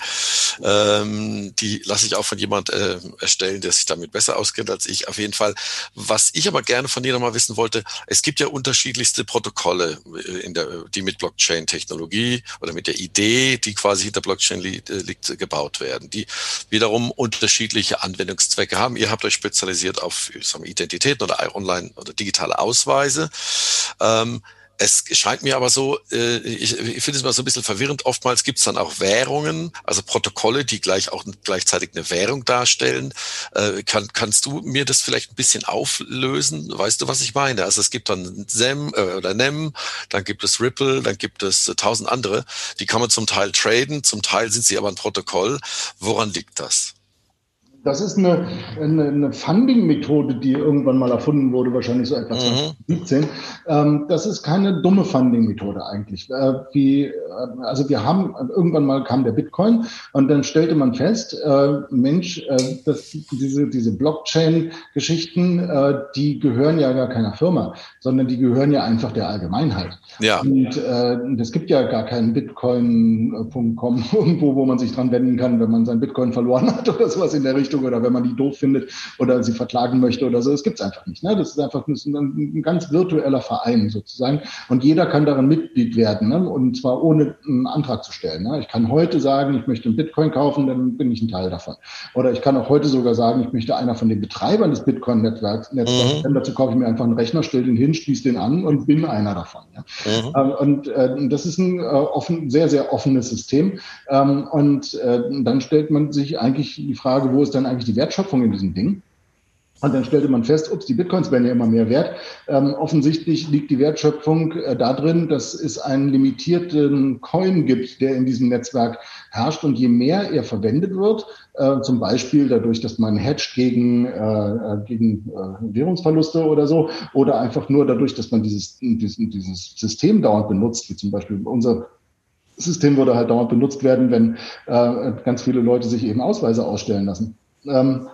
Ähm, die lasse ich auch von jemand äh, erstellen, der sich damit besser auskennt als ich. Auf jeden Fall. Was ich aber gerne von dir nochmal wissen wollte, es gibt ja unterschiedlichste Protokolle, äh, in der, die mit Blockchain-Technologie oder mit der Idee, die quasi hinter Blockchain li äh, liegt, gebaut werden, die wiederum unterschiedliche Anwendungszwecke haben. Ihr habt euch spezialisiert auf Identitäten oder online oder digitale Ausweise. Ähm, es scheint mir aber so, äh, ich, finde es mal so ein bisschen verwirrend. Oftmals gibt es dann auch Währungen, also Protokolle, die gleich auch gleichzeitig eine Währung darstellen. Äh, kann, kannst du mir das vielleicht ein bisschen auflösen? Weißt du, was ich meine? Also es gibt dann SEM äh, oder NEM, dann gibt es Ripple, dann gibt es tausend andere. Die kann man zum Teil traden, zum Teil sind sie aber ein Protokoll. Woran liegt das? Das ist eine, eine, eine Funding-Methode, die irgendwann mal erfunden wurde, wahrscheinlich so etwa 2017. Mhm. Ähm, das ist keine dumme Funding-Methode eigentlich. Äh, wie, äh, also wir haben, irgendwann mal kam der Bitcoin und dann stellte man fest, äh, Mensch, äh, das, diese, diese Blockchain-Geschichten, äh, die gehören ja gar keiner Firma, sondern die gehören ja einfach der Allgemeinheit. Ja. Und es gibt ja gar keinen Bitcoin.com <laughs> irgendwo, wo man sich dran wenden kann, wenn man sein Bitcoin verloren hat oder sowas in der Richtung. Richtung oder wenn man die doof findet oder sie verklagen möchte oder so. Das gibt's einfach nicht. Ne? Das ist einfach ein, ein, ganz virtueller Verein sozusagen. Und jeder kann darin Mitglied werden ne? und zwar ohne einen Antrag zu stellen. Ne? Ich kann heute sagen, ich möchte einen Bitcoin kaufen, dann bin ich ein Teil davon. Oder ich kann auch heute sogar sagen, ich möchte einer von den Betreibern des Bitcoin-Netzwerks Netzwerks, mhm. dazu kaufe ich mir einfach einen Rechner, stelle den hin, schließe den an und bin einer davon. Ja? Mhm. Ähm, und äh, das ist ein äh, offen, sehr, sehr offenes System. Ähm, und äh, dann stellt man sich eigentlich die Frage, wo ist dann eigentlich die Wertschöpfung in diesem Ding? Und dann stellte man fest, ups, die Bitcoins werden ja immer mehr wert. Ähm, offensichtlich liegt die Wertschöpfung äh, darin, dass es einen limitierten Coin gibt, der in diesem Netzwerk herrscht. Und je mehr er verwendet wird, äh, zum Beispiel dadurch, dass man hedge gegen, äh, äh gegen äh, Währungsverluste oder so, oder einfach nur dadurch, dass man dieses, dieses, dieses System dauernd benutzt, wie zum Beispiel unser System würde halt dauernd benutzt werden, wenn äh, ganz viele Leute sich eben Ausweise ausstellen lassen. Ähm, mhm.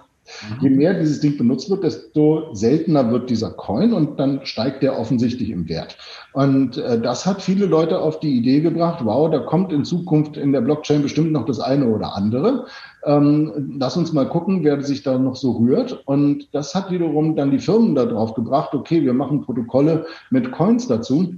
Je mehr dieses Ding benutzt wird, desto seltener wird dieser Coin und dann steigt der offensichtlich im Wert. Und äh, das hat viele Leute auf die Idee gebracht, wow, da kommt in Zukunft in der Blockchain bestimmt noch das eine oder andere. Ähm, lass uns mal gucken, wer sich da noch so rührt. Und das hat wiederum dann die Firmen da drauf gebracht, okay, wir machen Protokolle mit Coins dazu.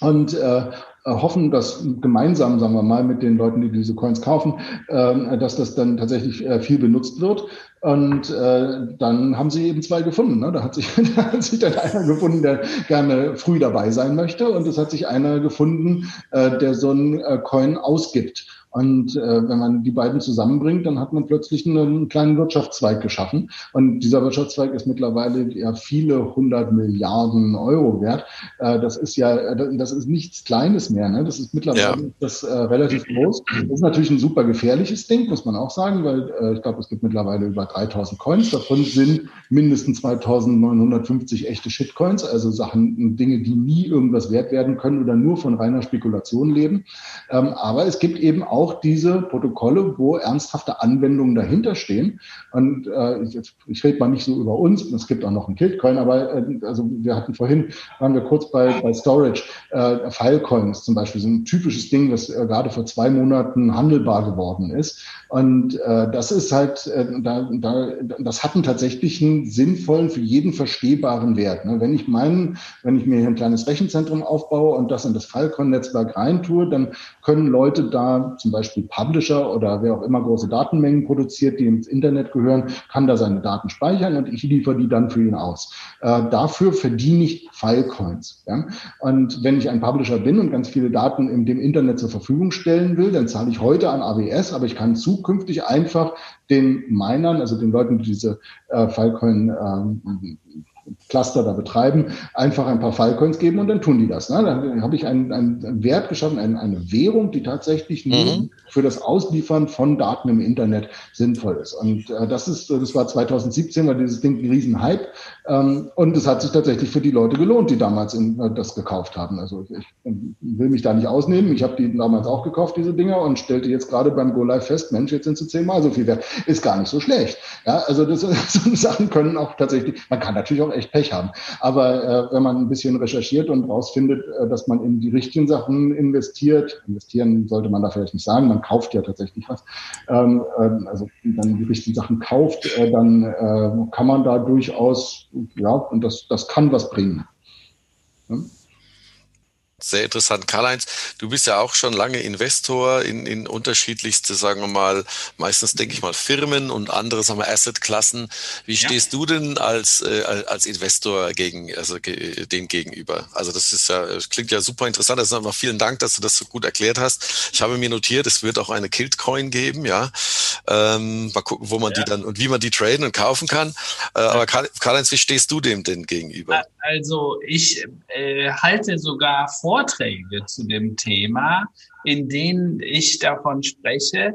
Und äh, hoffen, dass gemeinsam, sagen wir mal, mit den Leuten, die diese Coins kaufen, äh, dass das dann tatsächlich äh, viel benutzt wird. Und äh, dann haben sie eben zwei gefunden. Ne? Da, hat sich, <laughs> da hat sich dann einer gefunden, der gerne früh dabei sein möchte. Und es hat sich einer gefunden, äh, der so einen äh, Coin ausgibt. Und äh, wenn man die beiden zusammenbringt, dann hat man plötzlich einen, einen kleinen Wirtschaftszweig geschaffen. Und dieser Wirtschaftszweig ist mittlerweile ja viele hundert Milliarden Euro wert. Äh, das ist ja, äh, das ist nichts Kleines mehr. Ne? Das ist mittlerweile ja. das äh, relativ groß. Das ist natürlich ein super gefährliches Ding, muss man auch sagen, weil äh, ich glaube, es gibt mittlerweile über 3000 Coins. Davon sind mindestens 2950 echte Shitcoins, also Sachen, Dinge, die nie irgendwas wert werden können oder nur von reiner Spekulation leben. Ähm, aber es gibt eben auch auch diese Protokolle, wo ernsthafte Anwendungen dahinter stehen. Und äh, ich, ich rede mal nicht so über uns, es gibt auch noch einen Kiltcoin, aber äh, also wir hatten vorhin, waren wir kurz bei, bei Storage, äh, Filecoin ist zum Beispiel so ein typisches Ding, was äh, gerade vor zwei Monaten handelbar geworden ist. Und äh, das ist halt, äh, da, da, das hat einen tatsächlichen sinnvollen, für jeden verstehbaren Wert. Ne? Wenn ich meinen, wenn ich mir hier ein kleines Rechenzentrum aufbaue und das in das Filecoin-Netzwerk reintue, dann können Leute da zum Beispiel Publisher oder wer auch immer große Datenmengen produziert, die ins Internet gehören, kann da seine Daten speichern und ich liefere die dann für ihn aus. Äh, dafür verdiene ich Filecoins. Ja? Und wenn ich ein Publisher bin und ganz viele Daten in dem Internet zur Verfügung stellen will, dann zahle ich heute an AWS, aber ich kann zukünftig einfach den Minern, also den Leuten, die diese äh, Filecoin ähm, Cluster da betreiben, einfach ein paar Filecoins geben und dann tun die das. Ne? Dann habe ich einen, einen Wert geschaffen, eine, eine Währung, die tatsächlich nur mhm. für das Ausliefern von Daten im Internet sinnvoll ist. Und äh, das ist, das war 2017, war dieses Ding ein Riesenhype. Ähm, und es hat sich tatsächlich für die Leute gelohnt, die damals in, äh, das gekauft haben. Also ich will mich da nicht ausnehmen. Ich habe die damals auch gekauft, diese Dinger, und stellte jetzt gerade beim Go Live fest, Mensch, jetzt sind sie zehnmal so viel wert. Ist gar nicht so schlecht. Ja, also das, <laughs> so Sachen können auch tatsächlich, man kann natürlich auch echt Pech haben. Aber äh, wenn man ein bisschen recherchiert und rausfindet, äh, dass man in die richtigen Sachen investiert, investieren sollte man da vielleicht nicht sagen, man kauft ja tatsächlich was, ähm, äh, also dann die richtigen Sachen kauft, äh, dann äh, kann man da durchaus, ja, und das, das kann was bringen. Ja? Sehr interessant. Karl-Heinz, du bist ja auch schon lange Investor in, in unterschiedlichste, sagen wir mal, meistens denke ich mal Firmen und andere, sagen wir, Assetklassen. Wie ja. stehst du denn als, äh, als Investor gegen, also ge, dem gegenüber? Also das ist ja, das klingt ja super interessant. Ist nochmal vielen Dank, dass du das so gut erklärt hast. Ich habe mir notiert, es wird auch eine Kiltcoin geben, ja. Ähm, mal gucken, wo man ja. die dann und wie man die traden und kaufen kann. Äh, aber Karl-Heinz, wie stehst du dem denn gegenüber? Also ich äh, halte sogar Vorträge zu dem Thema, in denen ich davon spreche,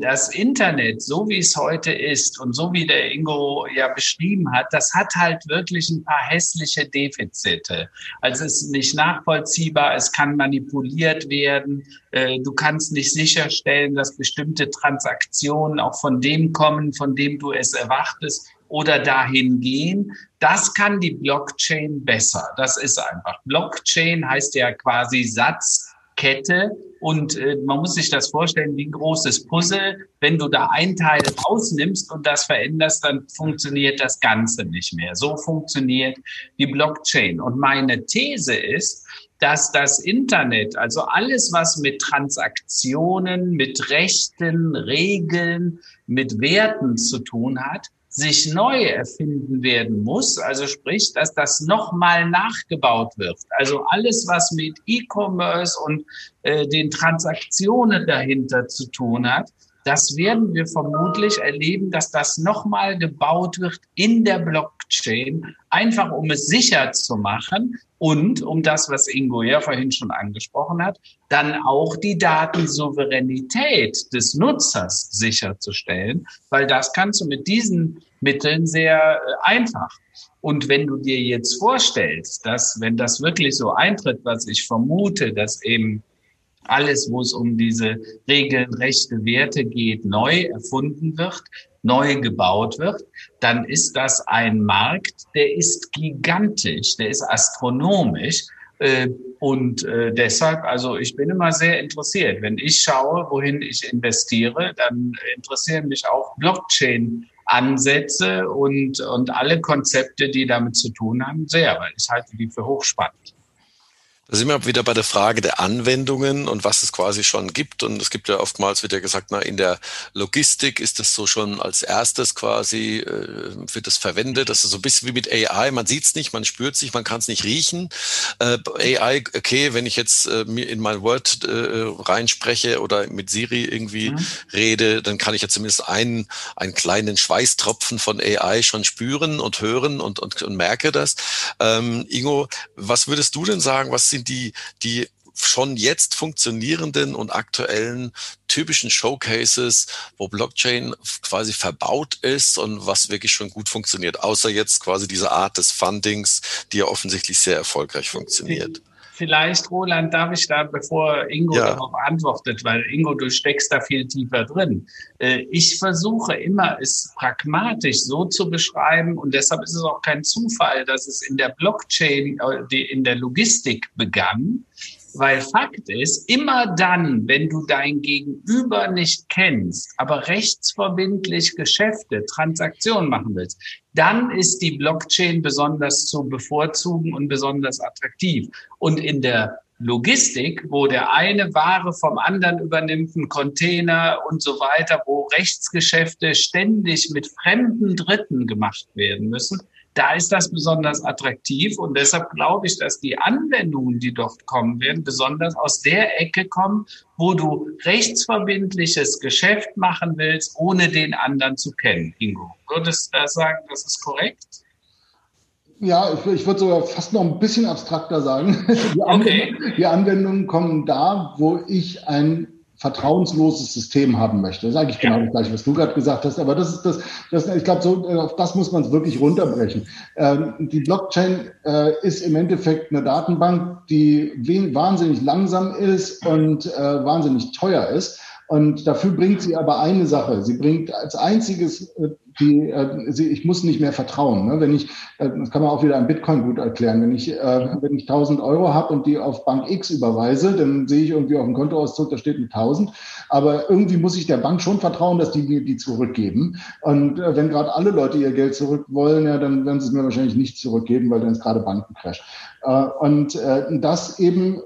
das Internet, so wie es heute ist und so wie der Ingo ja beschrieben hat, das hat halt wirklich ein paar hässliche Defizite. Also es ist nicht nachvollziehbar, es kann manipuliert werden, äh, du kannst nicht sicherstellen, dass bestimmte Transaktionen auch von dem kommen, von dem du es erwartest oder dahin gehen. Das kann die Blockchain besser. Das ist einfach. Blockchain heißt ja quasi Satzkette. Und äh, man muss sich das vorstellen wie ein großes Puzzle. Wenn du da ein Teil rausnimmst und das veränderst, dann funktioniert das Ganze nicht mehr. So funktioniert die Blockchain. Und meine These ist, dass das Internet, also alles, was mit Transaktionen, mit Rechten, Regeln, mit Werten zu tun hat, sich neu erfinden werden muss, also sprich, dass das nochmal nachgebaut wird. Also alles, was mit E-Commerce und äh, den Transaktionen dahinter zu tun hat, das werden wir vermutlich erleben, dass das nochmal gebaut wird in der Blockchain, einfach um es sicher zu machen und um das, was Ingo ja vorhin schon angesprochen hat, dann auch die Datensouveränität des Nutzers sicherzustellen, weil das kannst du mit diesen Mitteln sehr äh, einfach. Und wenn du dir jetzt vorstellst, dass, wenn das wirklich so eintritt, was ich vermute, dass eben alles, wo es um diese Regeln, Rechte, Werte geht, neu erfunden wird, neu gebaut wird, dann ist das ein Markt, der ist gigantisch, der ist astronomisch. Äh, und äh, deshalb, also ich bin immer sehr interessiert. Wenn ich schaue, wohin ich investiere, dann interessieren mich auch Blockchain Ansätze und, und alle Konzepte, die damit zu tun haben, sehr, weil ich halte die für hochspannend. Da sind wir wieder bei der Frage der Anwendungen und was es quasi schon gibt. Und es gibt ja oftmals, wird ja gesagt, na, in der Logistik ist das so schon als erstes quasi, äh, wird das verwendet. Das ist so ein bisschen wie mit AI. Man sieht es nicht, man spürt sich, man kann es nicht riechen. Äh, AI, okay, wenn ich jetzt äh, mir in mein Word äh, reinspreche oder mit Siri irgendwie mhm. rede, dann kann ich ja zumindest einen, einen kleinen Schweißtropfen von AI schon spüren und hören und, und, und merke das. Ähm, Ingo, was würdest du denn sagen, was sind die, die schon jetzt funktionierenden und aktuellen typischen Showcases, wo Blockchain quasi verbaut ist und was wirklich schon gut funktioniert, außer jetzt quasi diese Art des Fundings, die ja offensichtlich sehr erfolgreich funktioniert. Vielleicht, Roland, darf ich da, bevor Ingo ja. darauf antwortet, weil Ingo, du steckst da viel tiefer drin. Äh, ich versuche immer, es pragmatisch so zu beschreiben und deshalb ist es auch kein Zufall, dass es in der Blockchain, äh, in der Logistik begann, weil Fakt ist, immer dann, wenn du dein Gegenüber nicht kennst, aber rechtsverbindlich Geschäfte, Transaktionen machen willst, dann ist die Blockchain besonders zu bevorzugen und besonders attraktiv. Und in der Logistik, wo der eine Ware vom anderen übernimmt, ein Container und so weiter, wo Rechtsgeschäfte ständig mit fremden Dritten gemacht werden müssen, da ist das besonders attraktiv und deshalb glaube ich, dass die Anwendungen, die dort kommen werden, besonders aus der Ecke kommen, wo du rechtsverbindliches Geschäft machen willst, ohne den anderen zu kennen. Ingo, würdest du da sagen, das ist korrekt? Ja, ich, ich würde sogar fast noch ein bisschen abstrakter sagen. <laughs> Die, Anwendungen, okay. die Anwendungen kommen da, wo ich ein vertrauensloses System haben möchte. Das ist eigentlich genau das Gleiche, was du gerade gesagt hast. Aber das ist das, das ich glaube, so, auf das muss man es wirklich runterbrechen. Ähm, die Blockchain äh, ist im Endeffekt eine Datenbank, die wahnsinnig langsam ist und äh, wahnsinnig teuer ist. Und dafür bringt sie aber eine Sache. Sie bringt als einziges äh, die, äh, sie, ich muss nicht mehr vertrauen. Ne? Wenn ich, äh, das kann man auch wieder an Bitcoin gut erklären. Wenn ich, wenn ich 1000 Euro habe und die auf Bank X überweise, dann sehe ich irgendwie auf dem Kontoauszug, da steht mit 1000. Aber irgendwie muss ich der Bank schon vertrauen, dass die mir die zurückgeben. Und wenn gerade alle Leute ihr Geld zurück wollen, ja, dann werden sie es mir wahrscheinlich nicht zurückgeben, weil dann ist gerade Bankencrash. Und das eben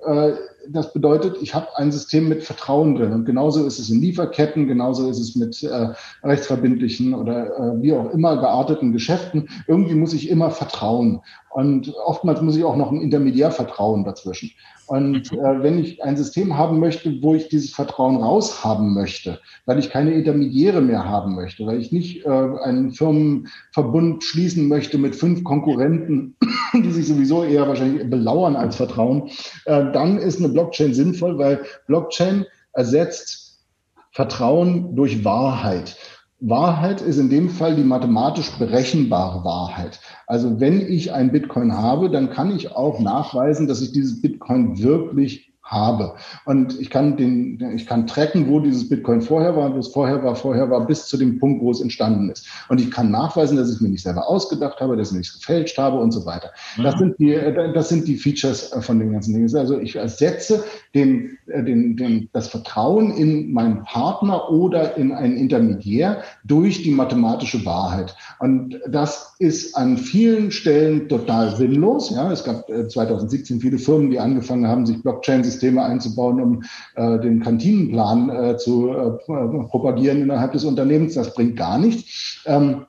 das bedeutet, ich habe ein System mit Vertrauen drin. Und genauso ist es in Lieferketten, genauso ist es mit äh, rechtsverbindlichen oder äh, wie auch immer gearteten Geschäften. Irgendwie muss ich immer vertrauen. Und oftmals muss ich auch noch ein Intermediär vertrauen dazwischen. Und mhm. äh, wenn ich ein System haben möchte, wo ich dieses Vertrauen raushaben möchte, weil ich keine Intermediäre mehr haben möchte, weil ich nicht äh, einen Firmenverbund schließen möchte mit fünf Konkurrenten, die sich sowieso eher wahrscheinlich belauern als Vertrauen, äh, dann ist eine Blockchain sinnvoll, weil Blockchain ersetzt Vertrauen durch Wahrheit. Wahrheit ist in dem Fall die mathematisch berechenbare Wahrheit. Also wenn ich ein Bitcoin habe, dann kann ich auch nachweisen, dass ich dieses Bitcoin wirklich habe. Und ich kann den, ich kann tracken, wo dieses Bitcoin vorher war, wo es vorher war, vorher war, bis zu dem Punkt, wo es entstanden ist. Und ich kann nachweisen, dass ich es mir nicht selber ausgedacht habe, dass ich es nicht gefälscht habe und so weiter. Mhm. Das sind die, das sind die Features von den ganzen Dingen. Also ich ersetze den, den, den, das Vertrauen in meinen Partner oder in einen Intermediär durch die mathematische Wahrheit. Und das ist an vielen Stellen total sinnlos. Ja, es gab 2017 äh, viele Firmen, die angefangen haben, sich Blockchains Systeme einzubauen, um äh, den Kantinenplan äh, zu äh, propagieren innerhalb des Unternehmens. Das bringt gar nichts. Ähm,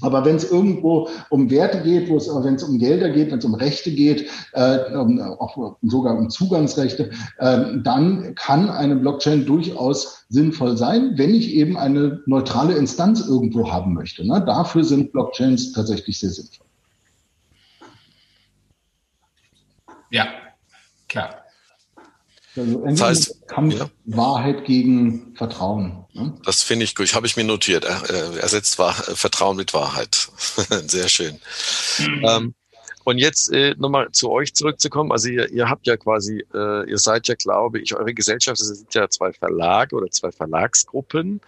aber wenn es irgendwo um Werte geht, wo es, wenn es um Gelder geht, wenn es um Rechte geht, äh, um, auch sogar um Zugangsrechte, äh, dann kann eine Blockchain durchaus sinnvoll sein, wenn ich eben eine neutrale Instanz irgendwo haben möchte. Ne? Dafür sind Blockchains tatsächlich sehr sinnvoll. Ja, klar. Also das heißt, Kampf ja. Wahrheit gegen Vertrauen. Ne? Das finde ich gut. Habe ich mir notiert. Er, ersetzt Wahr Vertrauen mit Wahrheit. <laughs> Sehr schön. Mhm. Ähm, und jetzt äh, nochmal zu euch zurückzukommen. Also ihr, ihr habt ja quasi, äh, ihr seid ja, glaube ich, eure Gesellschaft, das sind ja zwei Verlage oder zwei Verlagsgruppen.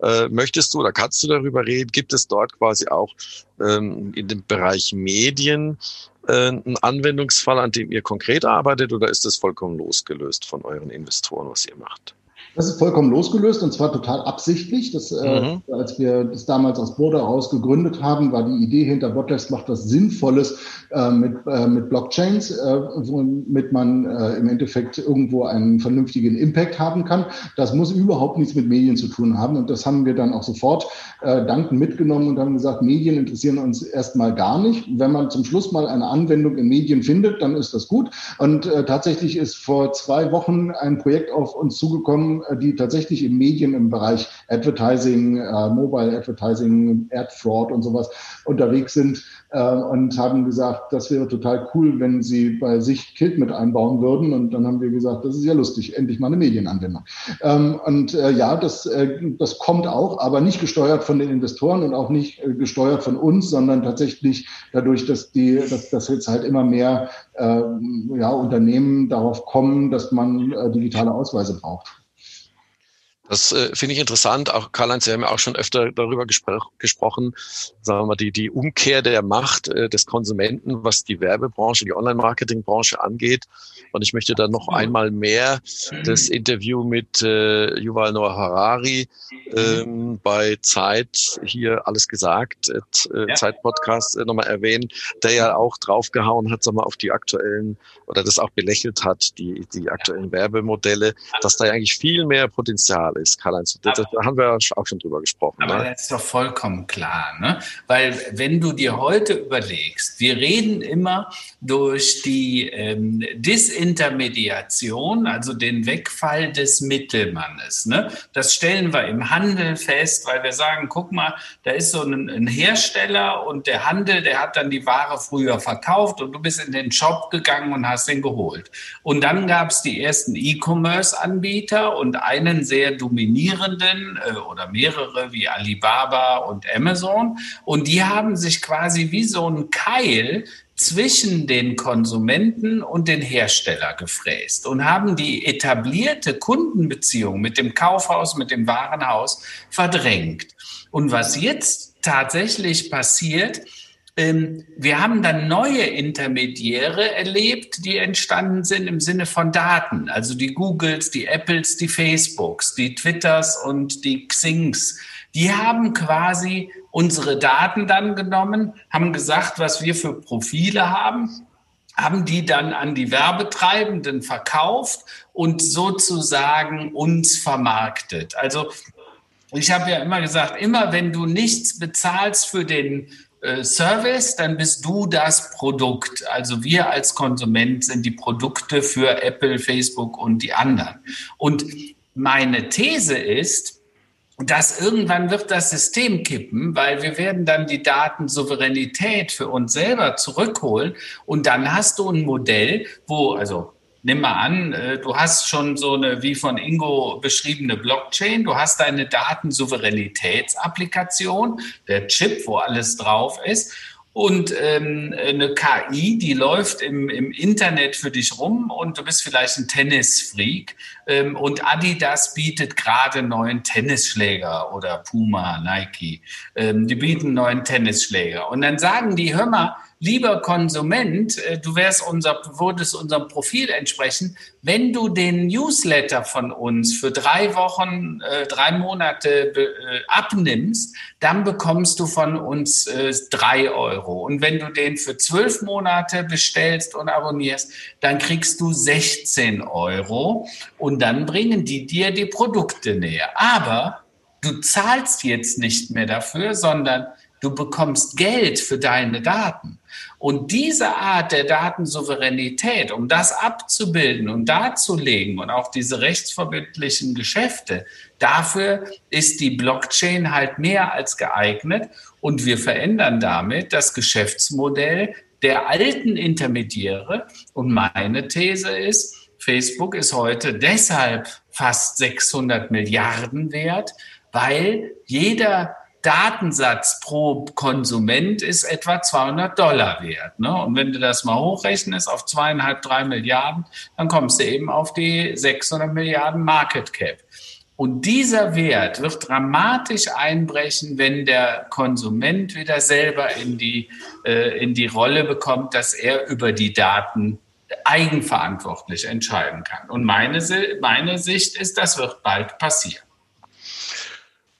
Äh, möchtest du oder kannst du darüber reden? Gibt es dort quasi auch ähm, in dem Bereich Medien äh, ein Anwendungsfall, an dem ihr konkret arbeitet oder ist das vollkommen losgelöst von euren Investoren, was ihr macht? Das ist vollkommen losgelöst und zwar total absichtlich. Das, äh, mhm. äh, als wir das damals aus Boda raus gegründet haben, war die Idee hinter Botlex macht was Sinnvolles äh, mit, äh, mit Blockchains, äh, womit man äh, im Endeffekt irgendwo einen vernünftigen Impact haben kann. Das muss überhaupt nichts mit Medien zu tun haben und das haben wir dann auch sofort äh, dankend mitgenommen und haben gesagt, Medien interessieren uns erstmal gar nicht. Wenn man zum Schluss mal eine Anwendung in Medien findet, dann ist das gut. Und äh, tatsächlich ist vor zwei Wochen ein Projekt auf uns zugekommen, äh, die tatsächlich in Medien im Bereich Advertising, äh, Mobile Advertising, Ad Fraud und sowas unterwegs sind äh, und haben gesagt, das wäre total cool, wenn sie bei sich Kilt mit einbauen würden. Und dann haben wir gesagt, das ist ja lustig, endlich mal eine Medienanwendung. Ähm, und äh, ja, das, äh, das kommt auch, aber nicht gesteuert von den Investoren und auch nicht äh, gesteuert von uns, sondern tatsächlich dadurch, dass die, dass, dass jetzt halt immer mehr ja, Unternehmen darauf kommen, dass man digitale Ausweise braucht. Das äh, finde ich interessant. Auch Karl-Heinz, Sie haben ja auch schon öfter darüber gespr gesprochen, sagen wir mal, die, die Umkehr der Macht äh, des Konsumenten, was die Werbebranche, die Online-Marketing-Branche angeht. Und ich möchte da noch einmal mehr das Interview mit äh, Yuval Noah Harari ähm, bei Zeit hier alles gesagt, äh, ja. Zeit-Podcast äh, nochmal erwähnen, der ja auch draufgehauen hat, sagen wir, auf die aktuellen oder das auch belächelt hat, die, die aktuellen Werbemodelle, dass da ja eigentlich viel mehr Potenzial ist, Karl-Heinz. Da haben wir auch schon drüber gesprochen. Aber ne? das ist doch vollkommen klar, ne? Weil wenn du dir heute überlegst, wir reden immer durch die ähm, Disintermediation, also den Wegfall des Mittelmannes. Ne? Das stellen wir im Handel fest, weil wir sagen, guck mal, da ist so ein, ein Hersteller und der Handel, der hat dann die Ware früher verkauft und du bist in den Shop gegangen und hast den geholt. Und dann gab es die ersten E-Commerce-Anbieter und einen sehr dominierenden äh, oder mehrere wie Alibaba und Amazon. Und die haben sich quasi wie so ein Keil zwischen den Konsumenten und den Hersteller gefräst und haben die etablierte Kundenbeziehung mit dem Kaufhaus, mit dem Warenhaus verdrängt. Und was jetzt tatsächlich passiert, wir haben dann neue Intermediäre erlebt, die entstanden sind im Sinne von Daten, also die Googles, die Apples, die Facebooks, die Twitters und die Xings. Die haben quasi unsere Daten dann genommen, haben gesagt, was wir für Profile haben, haben die dann an die Werbetreibenden verkauft und sozusagen uns vermarktet. Also ich habe ja immer gesagt, immer wenn du nichts bezahlst für den Service, dann bist du das Produkt. Also wir als Konsument sind die Produkte für Apple, Facebook und die anderen. Und meine These ist, dass irgendwann wird das System kippen, weil wir werden dann die Datensouveränität für uns selber zurückholen und dann hast du ein Modell, wo, also nimm mal an, äh, du hast schon so eine, wie von Ingo beschriebene Blockchain, du hast deine Datensouveränitätsapplikation, der Chip, wo alles drauf ist. Und ähm, eine KI, die läuft im, im Internet für dich rum und du bist vielleicht ein Tennisfreak. Ähm, und Adidas bietet gerade neuen Tennisschläger oder Puma, Nike, ähm, die bieten neuen Tennisschläger. Und dann sagen die, hör mal, lieber Konsument, äh, du wärst unser, würdest unserem Profil entsprechen, wenn du den Newsletter von uns für drei Wochen, äh, drei Monate äh, abnimmst, dann bekommst du von uns drei Euro. Und wenn du den für zwölf Monate bestellst und abonnierst, dann kriegst du 16 Euro und dann bringen die dir die Produkte näher. Aber du zahlst jetzt nicht mehr dafür, sondern du bekommst Geld für deine Daten. Und diese Art der Datensouveränität, um das abzubilden und darzulegen und auch diese rechtsverbindlichen Geschäfte, dafür ist die Blockchain halt mehr als geeignet. Und wir verändern damit das Geschäftsmodell der alten Intermediäre. Und meine These ist, Facebook ist heute deshalb fast 600 Milliarden wert, weil jeder Datensatz pro Konsument ist etwa 200 Dollar wert. Ne? Und wenn du das mal hochrechnest auf zweieinhalb, drei Milliarden, dann kommst du eben auf die 600 Milliarden Market Cap. Und dieser Wert wird dramatisch einbrechen, wenn der Konsument wieder selber in die, äh, in die Rolle bekommt, dass er über die Daten eigenverantwortlich entscheiden kann. Und meine, meine Sicht ist, das wird bald passieren.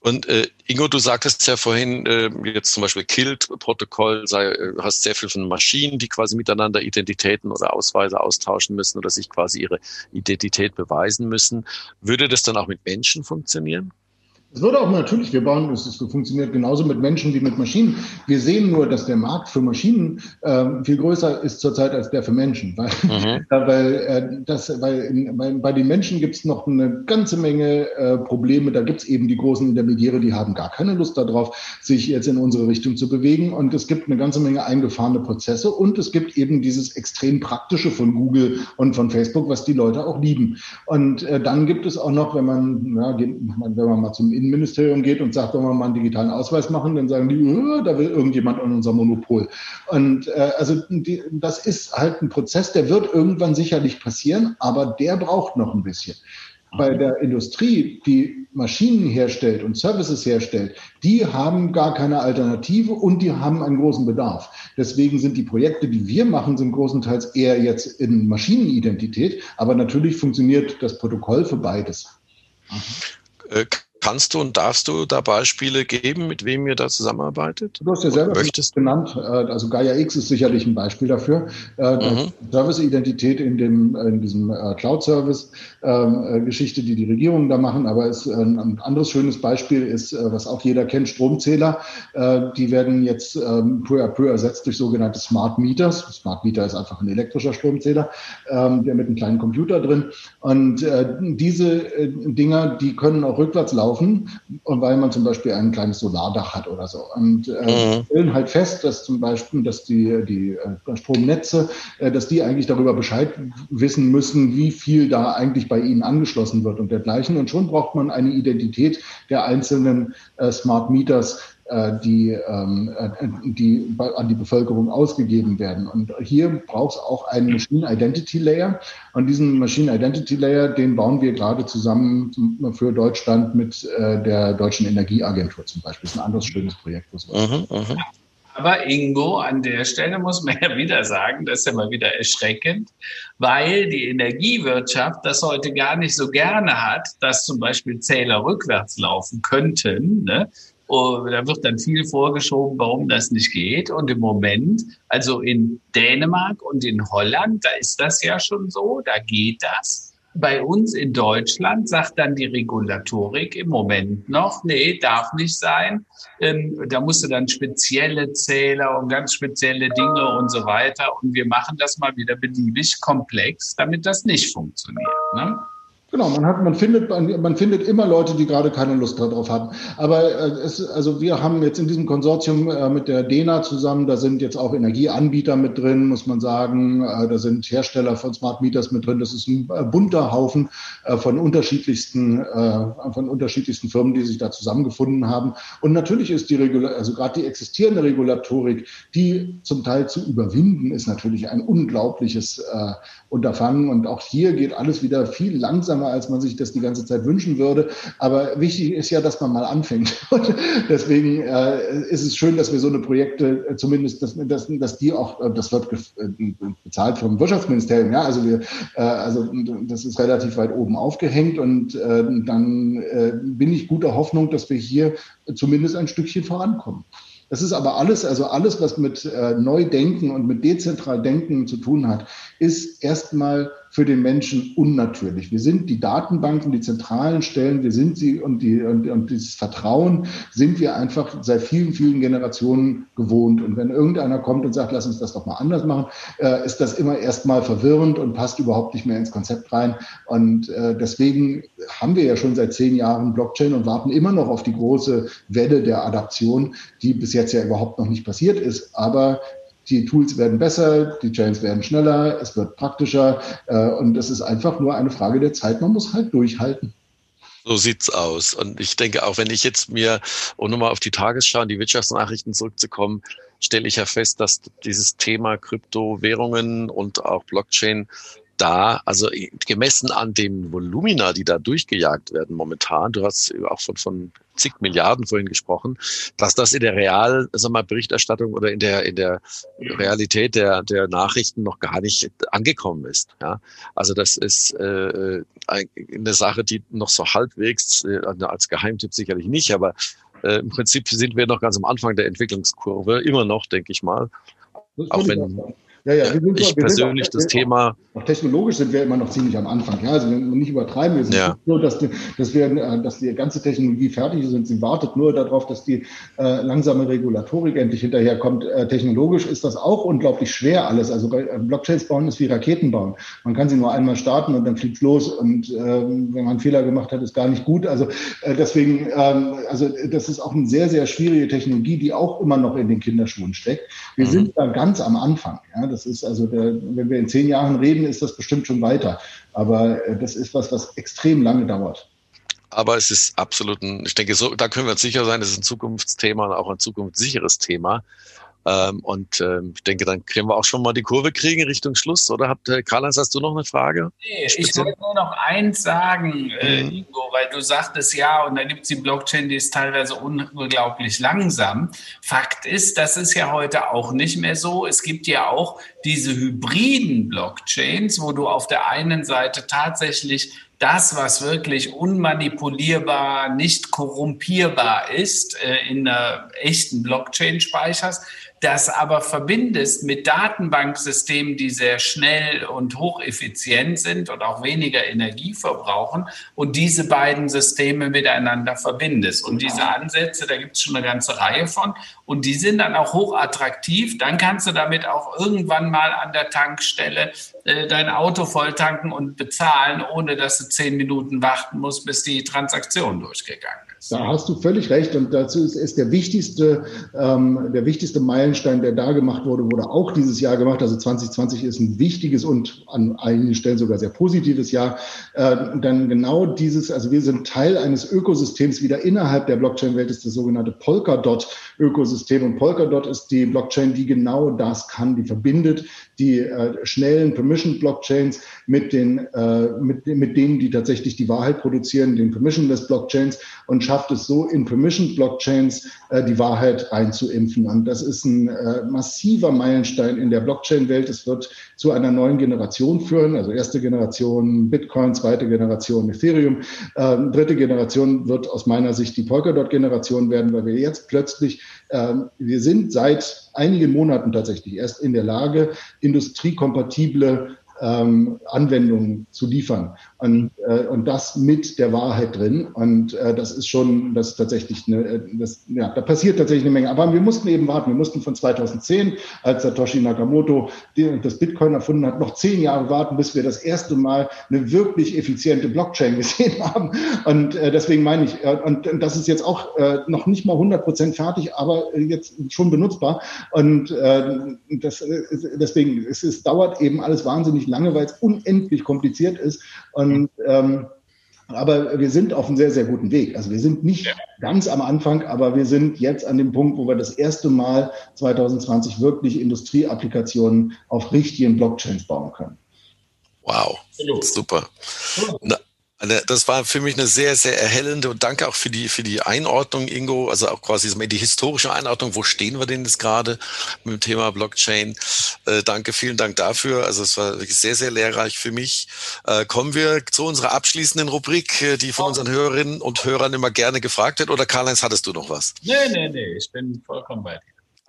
Und äh, Ingo, du sagtest ja vorhin, äh, jetzt zum Beispiel Kilt-Protokoll, äh, hast sehr viel von Maschinen, die quasi miteinander Identitäten oder Ausweise austauschen müssen oder sich quasi ihre Identität beweisen müssen. Würde das dann auch mit Menschen funktionieren? Es würde auch natürlich, wir bauen, es funktioniert genauso mit Menschen wie mit Maschinen. Wir sehen nur, dass der Markt für Maschinen äh, viel größer ist zurzeit als der für Menschen. Weil, mhm. <laughs> weil, äh, das, weil in, bei, bei, den Menschen gibt es noch eine ganze Menge äh, Probleme. Da gibt es eben die großen Intermediäre, die haben gar keine Lust darauf, sich jetzt in unsere Richtung zu bewegen. Und es gibt eine ganze Menge eingefahrene Prozesse und es gibt eben dieses extrem praktische von Google und von Facebook, was die Leute auch lieben. Und äh, dann gibt es auch noch, wenn man, ja, wenn man mal zum Innenministerium geht und sagt, wollen wir mal einen digitalen Ausweis machen, dann sagen die, äh, da will irgendjemand an unser Monopol. Und äh, also die, das ist halt ein Prozess, der wird irgendwann sicherlich passieren, aber der braucht noch ein bisschen. Bei der Industrie, die Maschinen herstellt und Services herstellt, die haben gar keine Alternative und die haben einen großen Bedarf. Deswegen sind die Projekte, die wir machen, sind großenteils eher jetzt in Maschinenidentität, aber natürlich funktioniert das Protokoll für beides. Äh, Kannst du und darfst du da Beispiele geben, mit wem ihr da zusammenarbeitet? Du hast ja selber möchtest? genannt. Äh, also Gaia X ist sicherlich ein Beispiel dafür. Äh, mhm. Service-Identität in, dem, in diesem äh, Cloud-Service-Geschichte, die die Regierungen da machen. Aber es, ein anderes schönes Beispiel ist, was auch jeder kennt, Stromzähler. Die werden jetzt ähm, peu à peu ersetzt durch sogenannte Smart Meters. Smart Meter ist einfach ein elektrischer Stromzähler, ähm, der mit einem kleinen Computer drin. Und diese Dinger, die können auch rückwärts laufen laufen, weil man zum Beispiel ein kleines Solardach hat oder so. Und äh, mhm. stellen halt fest, dass zum Beispiel, dass die, die äh, Stromnetze, äh, dass die eigentlich darüber Bescheid wissen müssen, wie viel da eigentlich bei ihnen angeschlossen wird und dergleichen. Und schon braucht man eine Identität der einzelnen äh, Smart Meters, die, ähm, äh, die an die Bevölkerung ausgegeben werden. Und hier braucht es auch einen Machine Identity Layer. Und diesen Machine Identity Layer, den bauen wir gerade zusammen für Deutschland mit äh, der Deutschen Energieagentur zum Beispiel. Das ist ein anderes schönes Projekt. Mhm, mh. Aber Ingo, an der Stelle muss man ja wieder sagen, das ist ja mal wieder erschreckend, weil die Energiewirtschaft das heute gar nicht so gerne hat, dass zum Beispiel Zähler rückwärts laufen könnten. Ne? Da wird dann viel vorgeschoben, warum das nicht geht. Und im Moment, also in Dänemark und in Holland, da ist das ja schon so, da geht das. Bei uns in Deutschland sagt dann die Regulatorik im Moment noch, nee, darf nicht sein. Ähm, da musst du dann spezielle Zähler und ganz spezielle Dinge und so weiter. Und wir machen das mal wieder beliebig komplex, damit das nicht funktioniert. Ne? Genau, man hat, man findet, man findet immer Leute, die gerade keine Lust darauf haben. Aber äh, es, also wir haben jetzt in diesem Konsortium äh, mit der DENA zusammen, da sind jetzt auch Energieanbieter mit drin, muss man sagen. Äh, da sind Hersteller von Smart Meters mit drin. Das ist ein äh, bunter Haufen äh, von unterschiedlichsten, äh, von unterschiedlichsten Firmen, die sich da zusammengefunden haben. Und natürlich ist die Regula also gerade die existierende Regulatorik, die zum Teil zu überwinden, ist natürlich ein unglaubliches Unterfangen. Und auch hier geht alles wieder viel langsamer langsamer, als man sich das die ganze Zeit wünschen würde. Aber wichtig ist ja, dass man mal anfängt. <laughs> Und deswegen äh, ist es schön, dass wir so eine Projekte äh, zumindest, dass, dass, dass die auch, äh, das wird äh, bezahlt vom Wirtschaftsministerium, ja, also wir, äh, also das ist relativ weit oben aufgehängt und äh, dann äh, bin ich guter Hoffnung, dass wir hier zumindest ein Stückchen vorankommen. Das ist aber alles, also alles, was mit äh, Neudenken und mit dezentral Denken zu tun hat, ist erstmal für den Menschen unnatürlich. Wir sind die Datenbanken, die zentralen Stellen, wir sind sie und, die, und, und dieses Vertrauen sind wir einfach seit vielen, vielen Generationen gewohnt. Und wenn irgendeiner kommt und sagt, lass uns das doch mal anders machen, äh, ist das immer erstmal verwirrend und passt überhaupt nicht mehr ins Konzept rein. Und äh, deswegen haben wir ja schon seit zehn Jahren Blockchain und warten immer noch auf die große Welle der Adaption, die bis jetzt ja überhaupt noch nicht passiert ist. Aber die Tools werden besser, die Chains werden schneller, es wird praktischer äh, und es ist einfach nur eine Frage der Zeit. Man muss halt durchhalten. So sieht's aus. Und ich denke, auch wenn ich jetzt mir, um nochmal auf die Tagesschau und die Wirtschaftsnachrichten zurückzukommen, stelle ich ja fest, dass dieses Thema Kryptowährungen und auch Blockchain da, also gemessen an den Volumina, die da durchgejagt werden momentan, du hast auch von, von zig Milliarden vorhin gesprochen, dass das in der Real, sag mal, Berichterstattung oder in der, in der Realität der, der Nachrichten noch gar nicht angekommen ist. Ja? Also das ist äh, eine Sache, die noch so halbwegs, äh, als Geheimtipp sicherlich nicht, aber äh, im Prinzip sind wir noch ganz am Anfang der Entwicklungskurve, immer noch, denke ich mal. Auch wenn, ja, ja, wir sind ich wir persönlich sind auch, das Thema. Auch technologisch sind wir immer noch ziemlich am Anfang. Ja, also wenn wir nicht übertreiben, wir sind ja. so, dass die, dass wir, äh, dass die ganze Technologie fertig ist und sie wartet nur darauf, dass die äh, langsame Regulatorik endlich hinterherkommt. Äh, technologisch ist das auch unglaublich schwer alles. Also äh, Blockchains bauen ist wie Raketen bauen. Man kann sie nur einmal starten und dann fliegt's los. Und äh, wenn man einen Fehler gemacht hat, ist gar nicht gut. Also äh, deswegen, ähm, also das ist auch eine sehr, sehr schwierige Technologie, die auch immer noch in den Kinderschuhen steckt. Wir mhm. sind da ganz am Anfang. Ja. Das ist also, der, wenn wir in zehn Jahren reden, ist das bestimmt schon weiter. Aber äh, das ist was, was extrem lange dauert. Aber es ist absolut ein, ich denke, so, da können wir uns sicher sein, es ist ein Zukunftsthema und auch ein zukunftssicheres Thema. Ähm, und ähm, ich denke, dann können wir auch schon mal die Kurve kriegen Richtung Schluss. Oder habt äh, Karl-Heinz, hast du noch eine Frage? Nee, ich wollte nur noch eins sagen, äh, mhm. Ingo, weil du sagtest ja, und da gibt es die Blockchain, die ist teilweise unglaublich langsam. Fakt ist, das ist ja heute auch nicht mehr so. Es gibt ja auch diese hybriden Blockchains, wo du auf der einen Seite tatsächlich das, was wirklich unmanipulierbar, nicht korrumpierbar ist, äh, in einer echten Blockchain speicherst, das aber verbindest mit Datenbanksystemen, die sehr schnell und hocheffizient sind und auch weniger Energie verbrauchen und diese beiden Systeme miteinander verbindest. Und diese Ansätze, da gibt es schon eine ganze Reihe von und die sind dann auch hochattraktiv. Dann kannst du damit auch irgendwann mal an der Tankstelle äh, dein Auto volltanken und bezahlen, ohne dass du zehn Minuten warten musst, bis die Transaktion durchgegangen ist. Da hast du völlig recht und dazu ist, ist der wichtigste, ähm, der wichtigste Meilenstein, der da gemacht wurde, wurde auch dieses Jahr gemacht. Also 2020 ist ein wichtiges und an einigen Stellen sogar sehr positives Jahr. Äh, dann genau dieses, also wir sind Teil eines Ökosystems wieder innerhalb der Blockchain-Welt ist das sogenannte Polkadot-Ökosystem und Polkadot ist die Blockchain, die genau das kann, die verbindet die äh, schnellen Permission-Blockchains mit äh, mit, mit denen, die tatsächlich die Wahrheit produzieren, den Permissionless Blockchains und schafft es so, in Permission-Blockchains äh, die Wahrheit einzuimpfen. Und das ist ein äh, massiver Meilenstein in der Blockchain-Welt. Es wird zu einer neuen Generation führen, also erste Generation Bitcoin, zweite Generation Ethereum, äh, dritte Generation wird aus meiner Sicht die Polkadot-Generation werden, weil wir jetzt plötzlich, wir sind seit einigen Monaten tatsächlich erst in der Lage, industriekompatible ähm, Anwendungen zu liefern. Und, äh, und das mit der Wahrheit drin. Und äh, das ist schon, das ist tatsächlich eine, äh, das, ja, da passiert tatsächlich eine Menge. Aber wir mussten eben warten. Wir mussten von 2010, als Satoshi Nakamoto das Bitcoin erfunden hat, noch zehn Jahre warten, bis wir das erste Mal eine wirklich effiziente Blockchain <laughs> gesehen haben. Und äh, deswegen meine ich, äh, und, und das ist jetzt auch äh, noch nicht mal 100 Prozent fertig, aber jetzt schon benutzbar. Und äh, das, äh, deswegen, es, es dauert eben alles wahnsinnig lange, weil es unendlich kompliziert ist. Und ähm, aber wir sind auf einem sehr, sehr guten Weg. Also wir sind nicht ja. ganz am Anfang, aber wir sind jetzt an dem Punkt, wo wir das erste Mal 2020 wirklich Industrieapplikationen auf richtigen Blockchains bauen können. Wow, super. Na, das war für mich eine sehr, sehr erhellende und danke auch für die, für die Einordnung, Ingo, also auch quasi die historische Einordnung. Wo stehen wir denn jetzt gerade mit dem Thema Blockchain? Äh, danke, vielen Dank dafür. Also es war wirklich sehr, sehr lehrreich für mich. Äh, kommen wir zu unserer abschließenden Rubrik, äh, die von unseren Hörerinnen und Hörern immer gerne gefragt wird. Oder Karl-Heinz, hattest du noch was? Nee, nee, nee, ich bin vollkommen bei dir.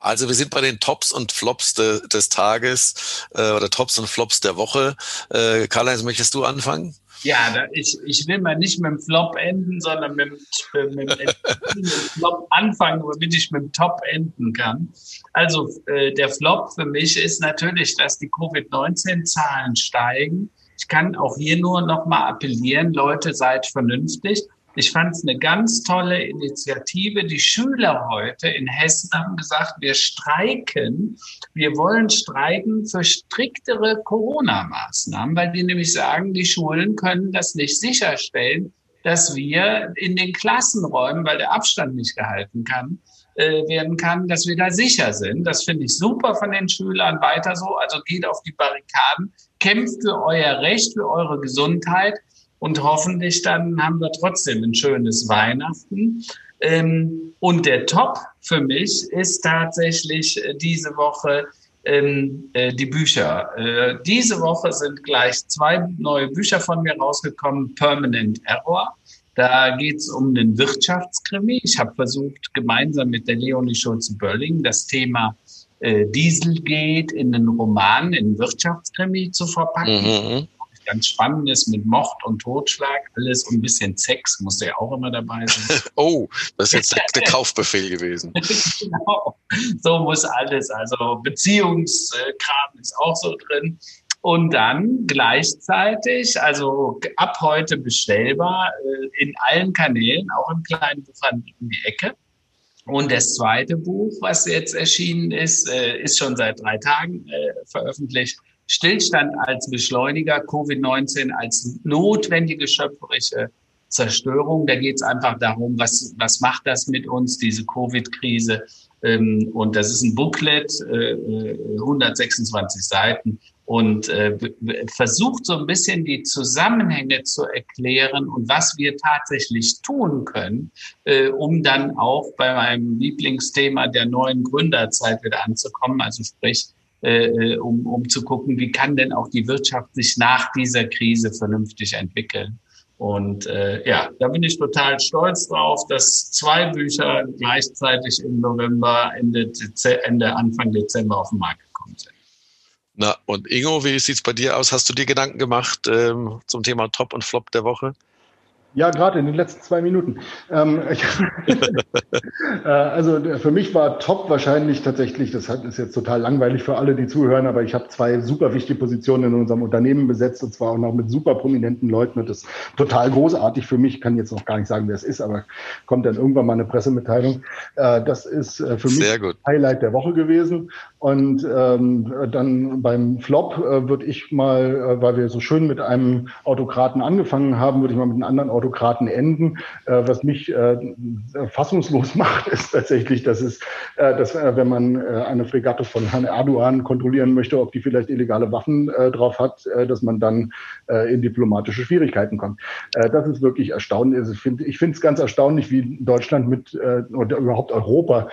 Also wir sind bei den Tops und Flops de, des Tages äh, oder Tops und Flops der Woche. Äh, Karl-Heinz, möchtest du anfangen? Ja, da, ich, ich will mal nicht mit dem Flop enden, sondern mit, mit, mit, mit dem Flop anfangen, damit ich mit dem Top enden kann. Also äh, der Flop für mich ist natürlich, dass die Covid-19-Zahlen steigen. Ich kann auch hier nur noch mal appellieren, Leute, seid vernünftig. Ich fand es eine ganz tolle Initiative. Die Schüler heute in Hessen haben gesagt, wir streiken. Wir wollen streiken für striktere Corona-Maßnahmen, weil die nämlich sagen, die Schulen können das nicht sicherstellen, dass wir in den Klassenräumen, weil der Abstand nicht gehalten kann, äh, werden kann, dass wir da sicher sind. Das finde ich super von den Schülern. Weiter so. Also geht auf die Barrikaden, kämpft für euer Recht, für eure Gesundheit und hoffentlich dann haben wir trotzdem ein schönes Weihnachten. Ähm, und der Top für mich ist tatsächlich äh, diese Woche ähm, äh, die Bücher. Äh, diese Woche sind gleich zwei neue Bücher von mir rausgekommen, Permanent Error. Da geht es um den Wirtschaftskrimi. Ich habe versucht, gemeinsam mit der Leonie Schulze-Börling das Thema äh, Dieselgate in den Roman, in Wirtschaftskrimi zu verpacken. Mhm ganz Spannendes mit Mord und Totschlag, alles und ein bisschen Sex musste ja auch immer dabei sein. <laughs> oh, das ist jetzt der Kaufbefehl gewesen. <laughs> genau, so muss alles. Also Beziehungskram ist auch so drin. Und dann gleichzeitig, also ab heute bestellbar äh, in allen Kanälen, auch im kleinen Buchhandel um die Ecke. Und das zweite Buch, was jetzt erschienen ist, äh, ist schon seit drei Tagen äh, veröffentlicht. Stillstand als Beschleuniger, Covid-19 als notwendige schöpferische Zerstörung. Da geht es einfach darum, was, was macht das mit uns, diese Covid-Krise. Ähm, und das ist ein Booklet, äh, 126 äh, Seiten und äh, versucht so ein bisschen die Zusammenhänge zu erklären und was wir tatsächlich tun können, äh, um dann auch bei meinem Lieblingsthema der neuen Gründerzeit wieder anzukommen. Also sprich, äh, um, um zu gucken, wie kann denn auch die Wirtschaft sich nach dieser Krise vernünftig entwickeln. Und äh, ja, da bin ich total stolz drauf, dass zwei Bücher gleichzeitig im November, Ende, Dezember, Ende Anfang Dezember auf den Markt gekommen sind. Na, und Ingo, wie sieht's bei dir aus? Hast du dir Gedanken gemacht ähm, zum Thema Top und Flop der Woche? Ja, gerade in den letzten zwei Minuten. Ähm, ich, <laughs> äh, also für mich war top wahrscheinlich tatsächlich, das ist jetzt total langweilig für alle, die zuhören, aber ich habe zwei super wichtige Positionen in unserem Unternehmen besetzt und zwar auch noch mit super prominenten Leuten und das ist total großartig für mich. Ich kann jetzt noch gar nicht sagen, wer es ist, aber kommt dann irgendwann mal eine Pressemitteilung. Äh, das ist äh, für mich Highlight der Woche gewesen. Und ähm, dann beim Flop äh, würde ich mal, äh, weil wir so schön mit einem Autokraten angefangen haben, würde ich mal mit einem anderen Autokraten enden. Äh, was mich äh, fassungslos <laughs> macht, ist tatsächlich, dass es, äh, dass äh, wenn man äh, eine Fregatte von Herrn Erdogan kontrollieren möchte, ob die vielleicht illegale Waffen äh, drauf hat, dass man dann in diplomatische Schwierigkeiten kommt. Das ist wirklich erstaunlich. Also ich finde ich finde es ganz erstaunlich, wie Deutschland mit oder überhaupt Europa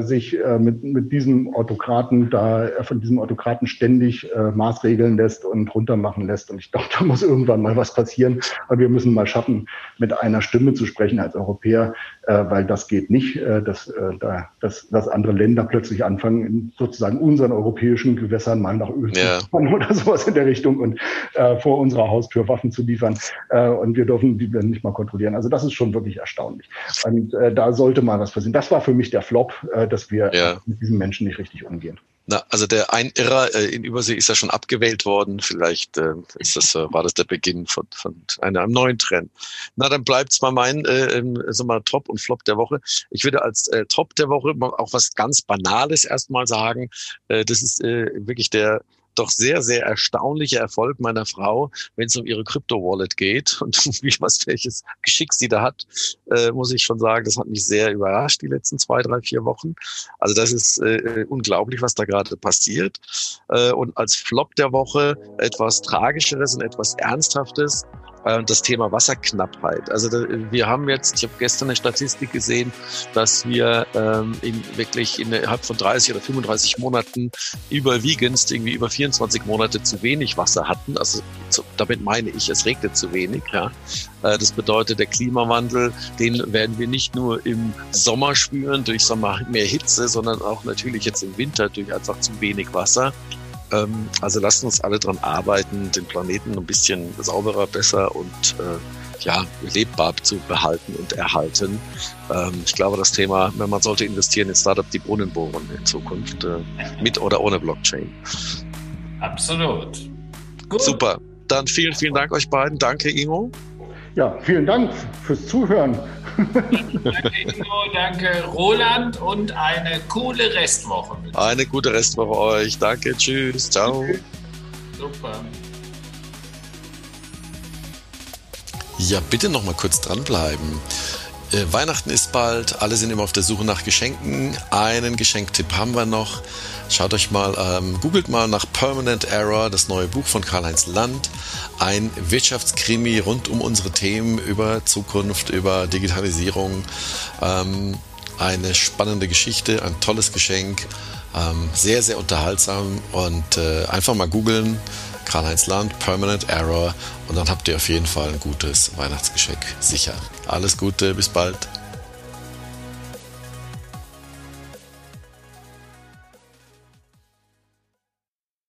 sich mit, mit diesem Autokraten da von diesem Autokraten ständig maßregeln lässt und runtermachen lässt. Und ich glaube, da muss irgendwann mal was passieren. Aber wir müssen mal schaffen, mit einer Stimme zu sprechen als Europäer, äh, weil das geht nicht, äh, dass, äh, da, dass, dass andere Länder plötzlich anfangen, in sozusagen unseren europäischen Gewässern mal nach Öl ja. zu fahren oder sowas in der Richtung und äh, vor unserer Haustür Waffen zu liefern. Äh, und wir dürfen die dann nicht mal kontrollieren. Also das ist schon wirklich erstaunlich. Und äh, da sollte mal was passieren. Das war für mich der Flop, äh, dass wir ja. mit diesen Menschen nicht richtig umgehen. Na, also der Einirrer äh, in Übersee ist ja schon abgewählt worden. Vielleicht äh, ist das, äh, war das der Beginn von, von einem neuen Trend. Na, dann bleibt's mal mein äh, ähm, so mal Top und Flop der Woche. Ich würde als äh, Top der Woche auch was ganz Banales erstmal sagen. Äh, das ist äh, wirklich der doch sehr, sehr erstaunlicher Erfolg meiner Frau, wenn es um ihre Crypto-Wallet geht <laughs> und wie was welches Geschick sie da hat, äh, muss ich schon sagen, das hat mich sehr überrascht die letzten zwei, drei, vier Wochen. Also das ist äh, unglaublich, was da gerade passiert. Äh, und als Flop der Woche etwas Tragischeres und etwas Ernsthaftes äh, das Thema Wasserknappheit. Also wir haben jetzt, ich habe gestern eine Statistik gesehen, dass wir ähm, in, wirklich innerhalb von 30 oder 35 Monaten überwiegend irgendwie über 24 Monate zu wenig Wasser hatten. Also damit meine ich, es regnet zu wenig. Ja. Äh, das bedeutet, der Klimawandel, den werden wir nicht nur im Sommer spüren durch Sommer mehr Hitze, sondern auch natürlich jetzt im Winter durch einfach zu wenig Wasser. Ähm, also lasst uns alle daran arbeiten, den Planeten ein bisschen sauberer, besser und äh, ja, lebbar zu behalten und erhalten. Ähm, ich glaube, das Thema, man sollte investieren in Startup, die Brunnen bohren in Zukunft, äh, mit oder ohne Blockchain. Absolut. Gut. Super. Dann vielen, vielen Dank euch beiden. Danke, Ingo. Ja, vielen Dank fürs Zuhören. danke Ingo, danke Roland und eine coole Restwoche. Eine gute Restwoche euch. Danke, tschüss, ciao. Super. Ja, bitte noch mal kurz dranbleiben. Äh, Weihnachten ist bald, alle sind immer auf der Suche nach Geschenken. Einen Geschenktipp haben wir noch. Schaut euch mal, ähm, googelt mal nach Permanent Error, das neue Buch von Karl-Heinz Land. Ein Wirtschaftskrimi rund um unsere Themen über Zukunft, über Digitalisierung. Ähm, eine spannende Geschichte, ein tolles Geschenk. Ähm, sehr, sehr unterhaltsam und äh, einfach mal googeln. Karl-Heinz Land, Permanent Error und dann habt ihr auf jeden Fall ein gutes Weihnachtsgeschenk sicher. Alles Gute, bis bald.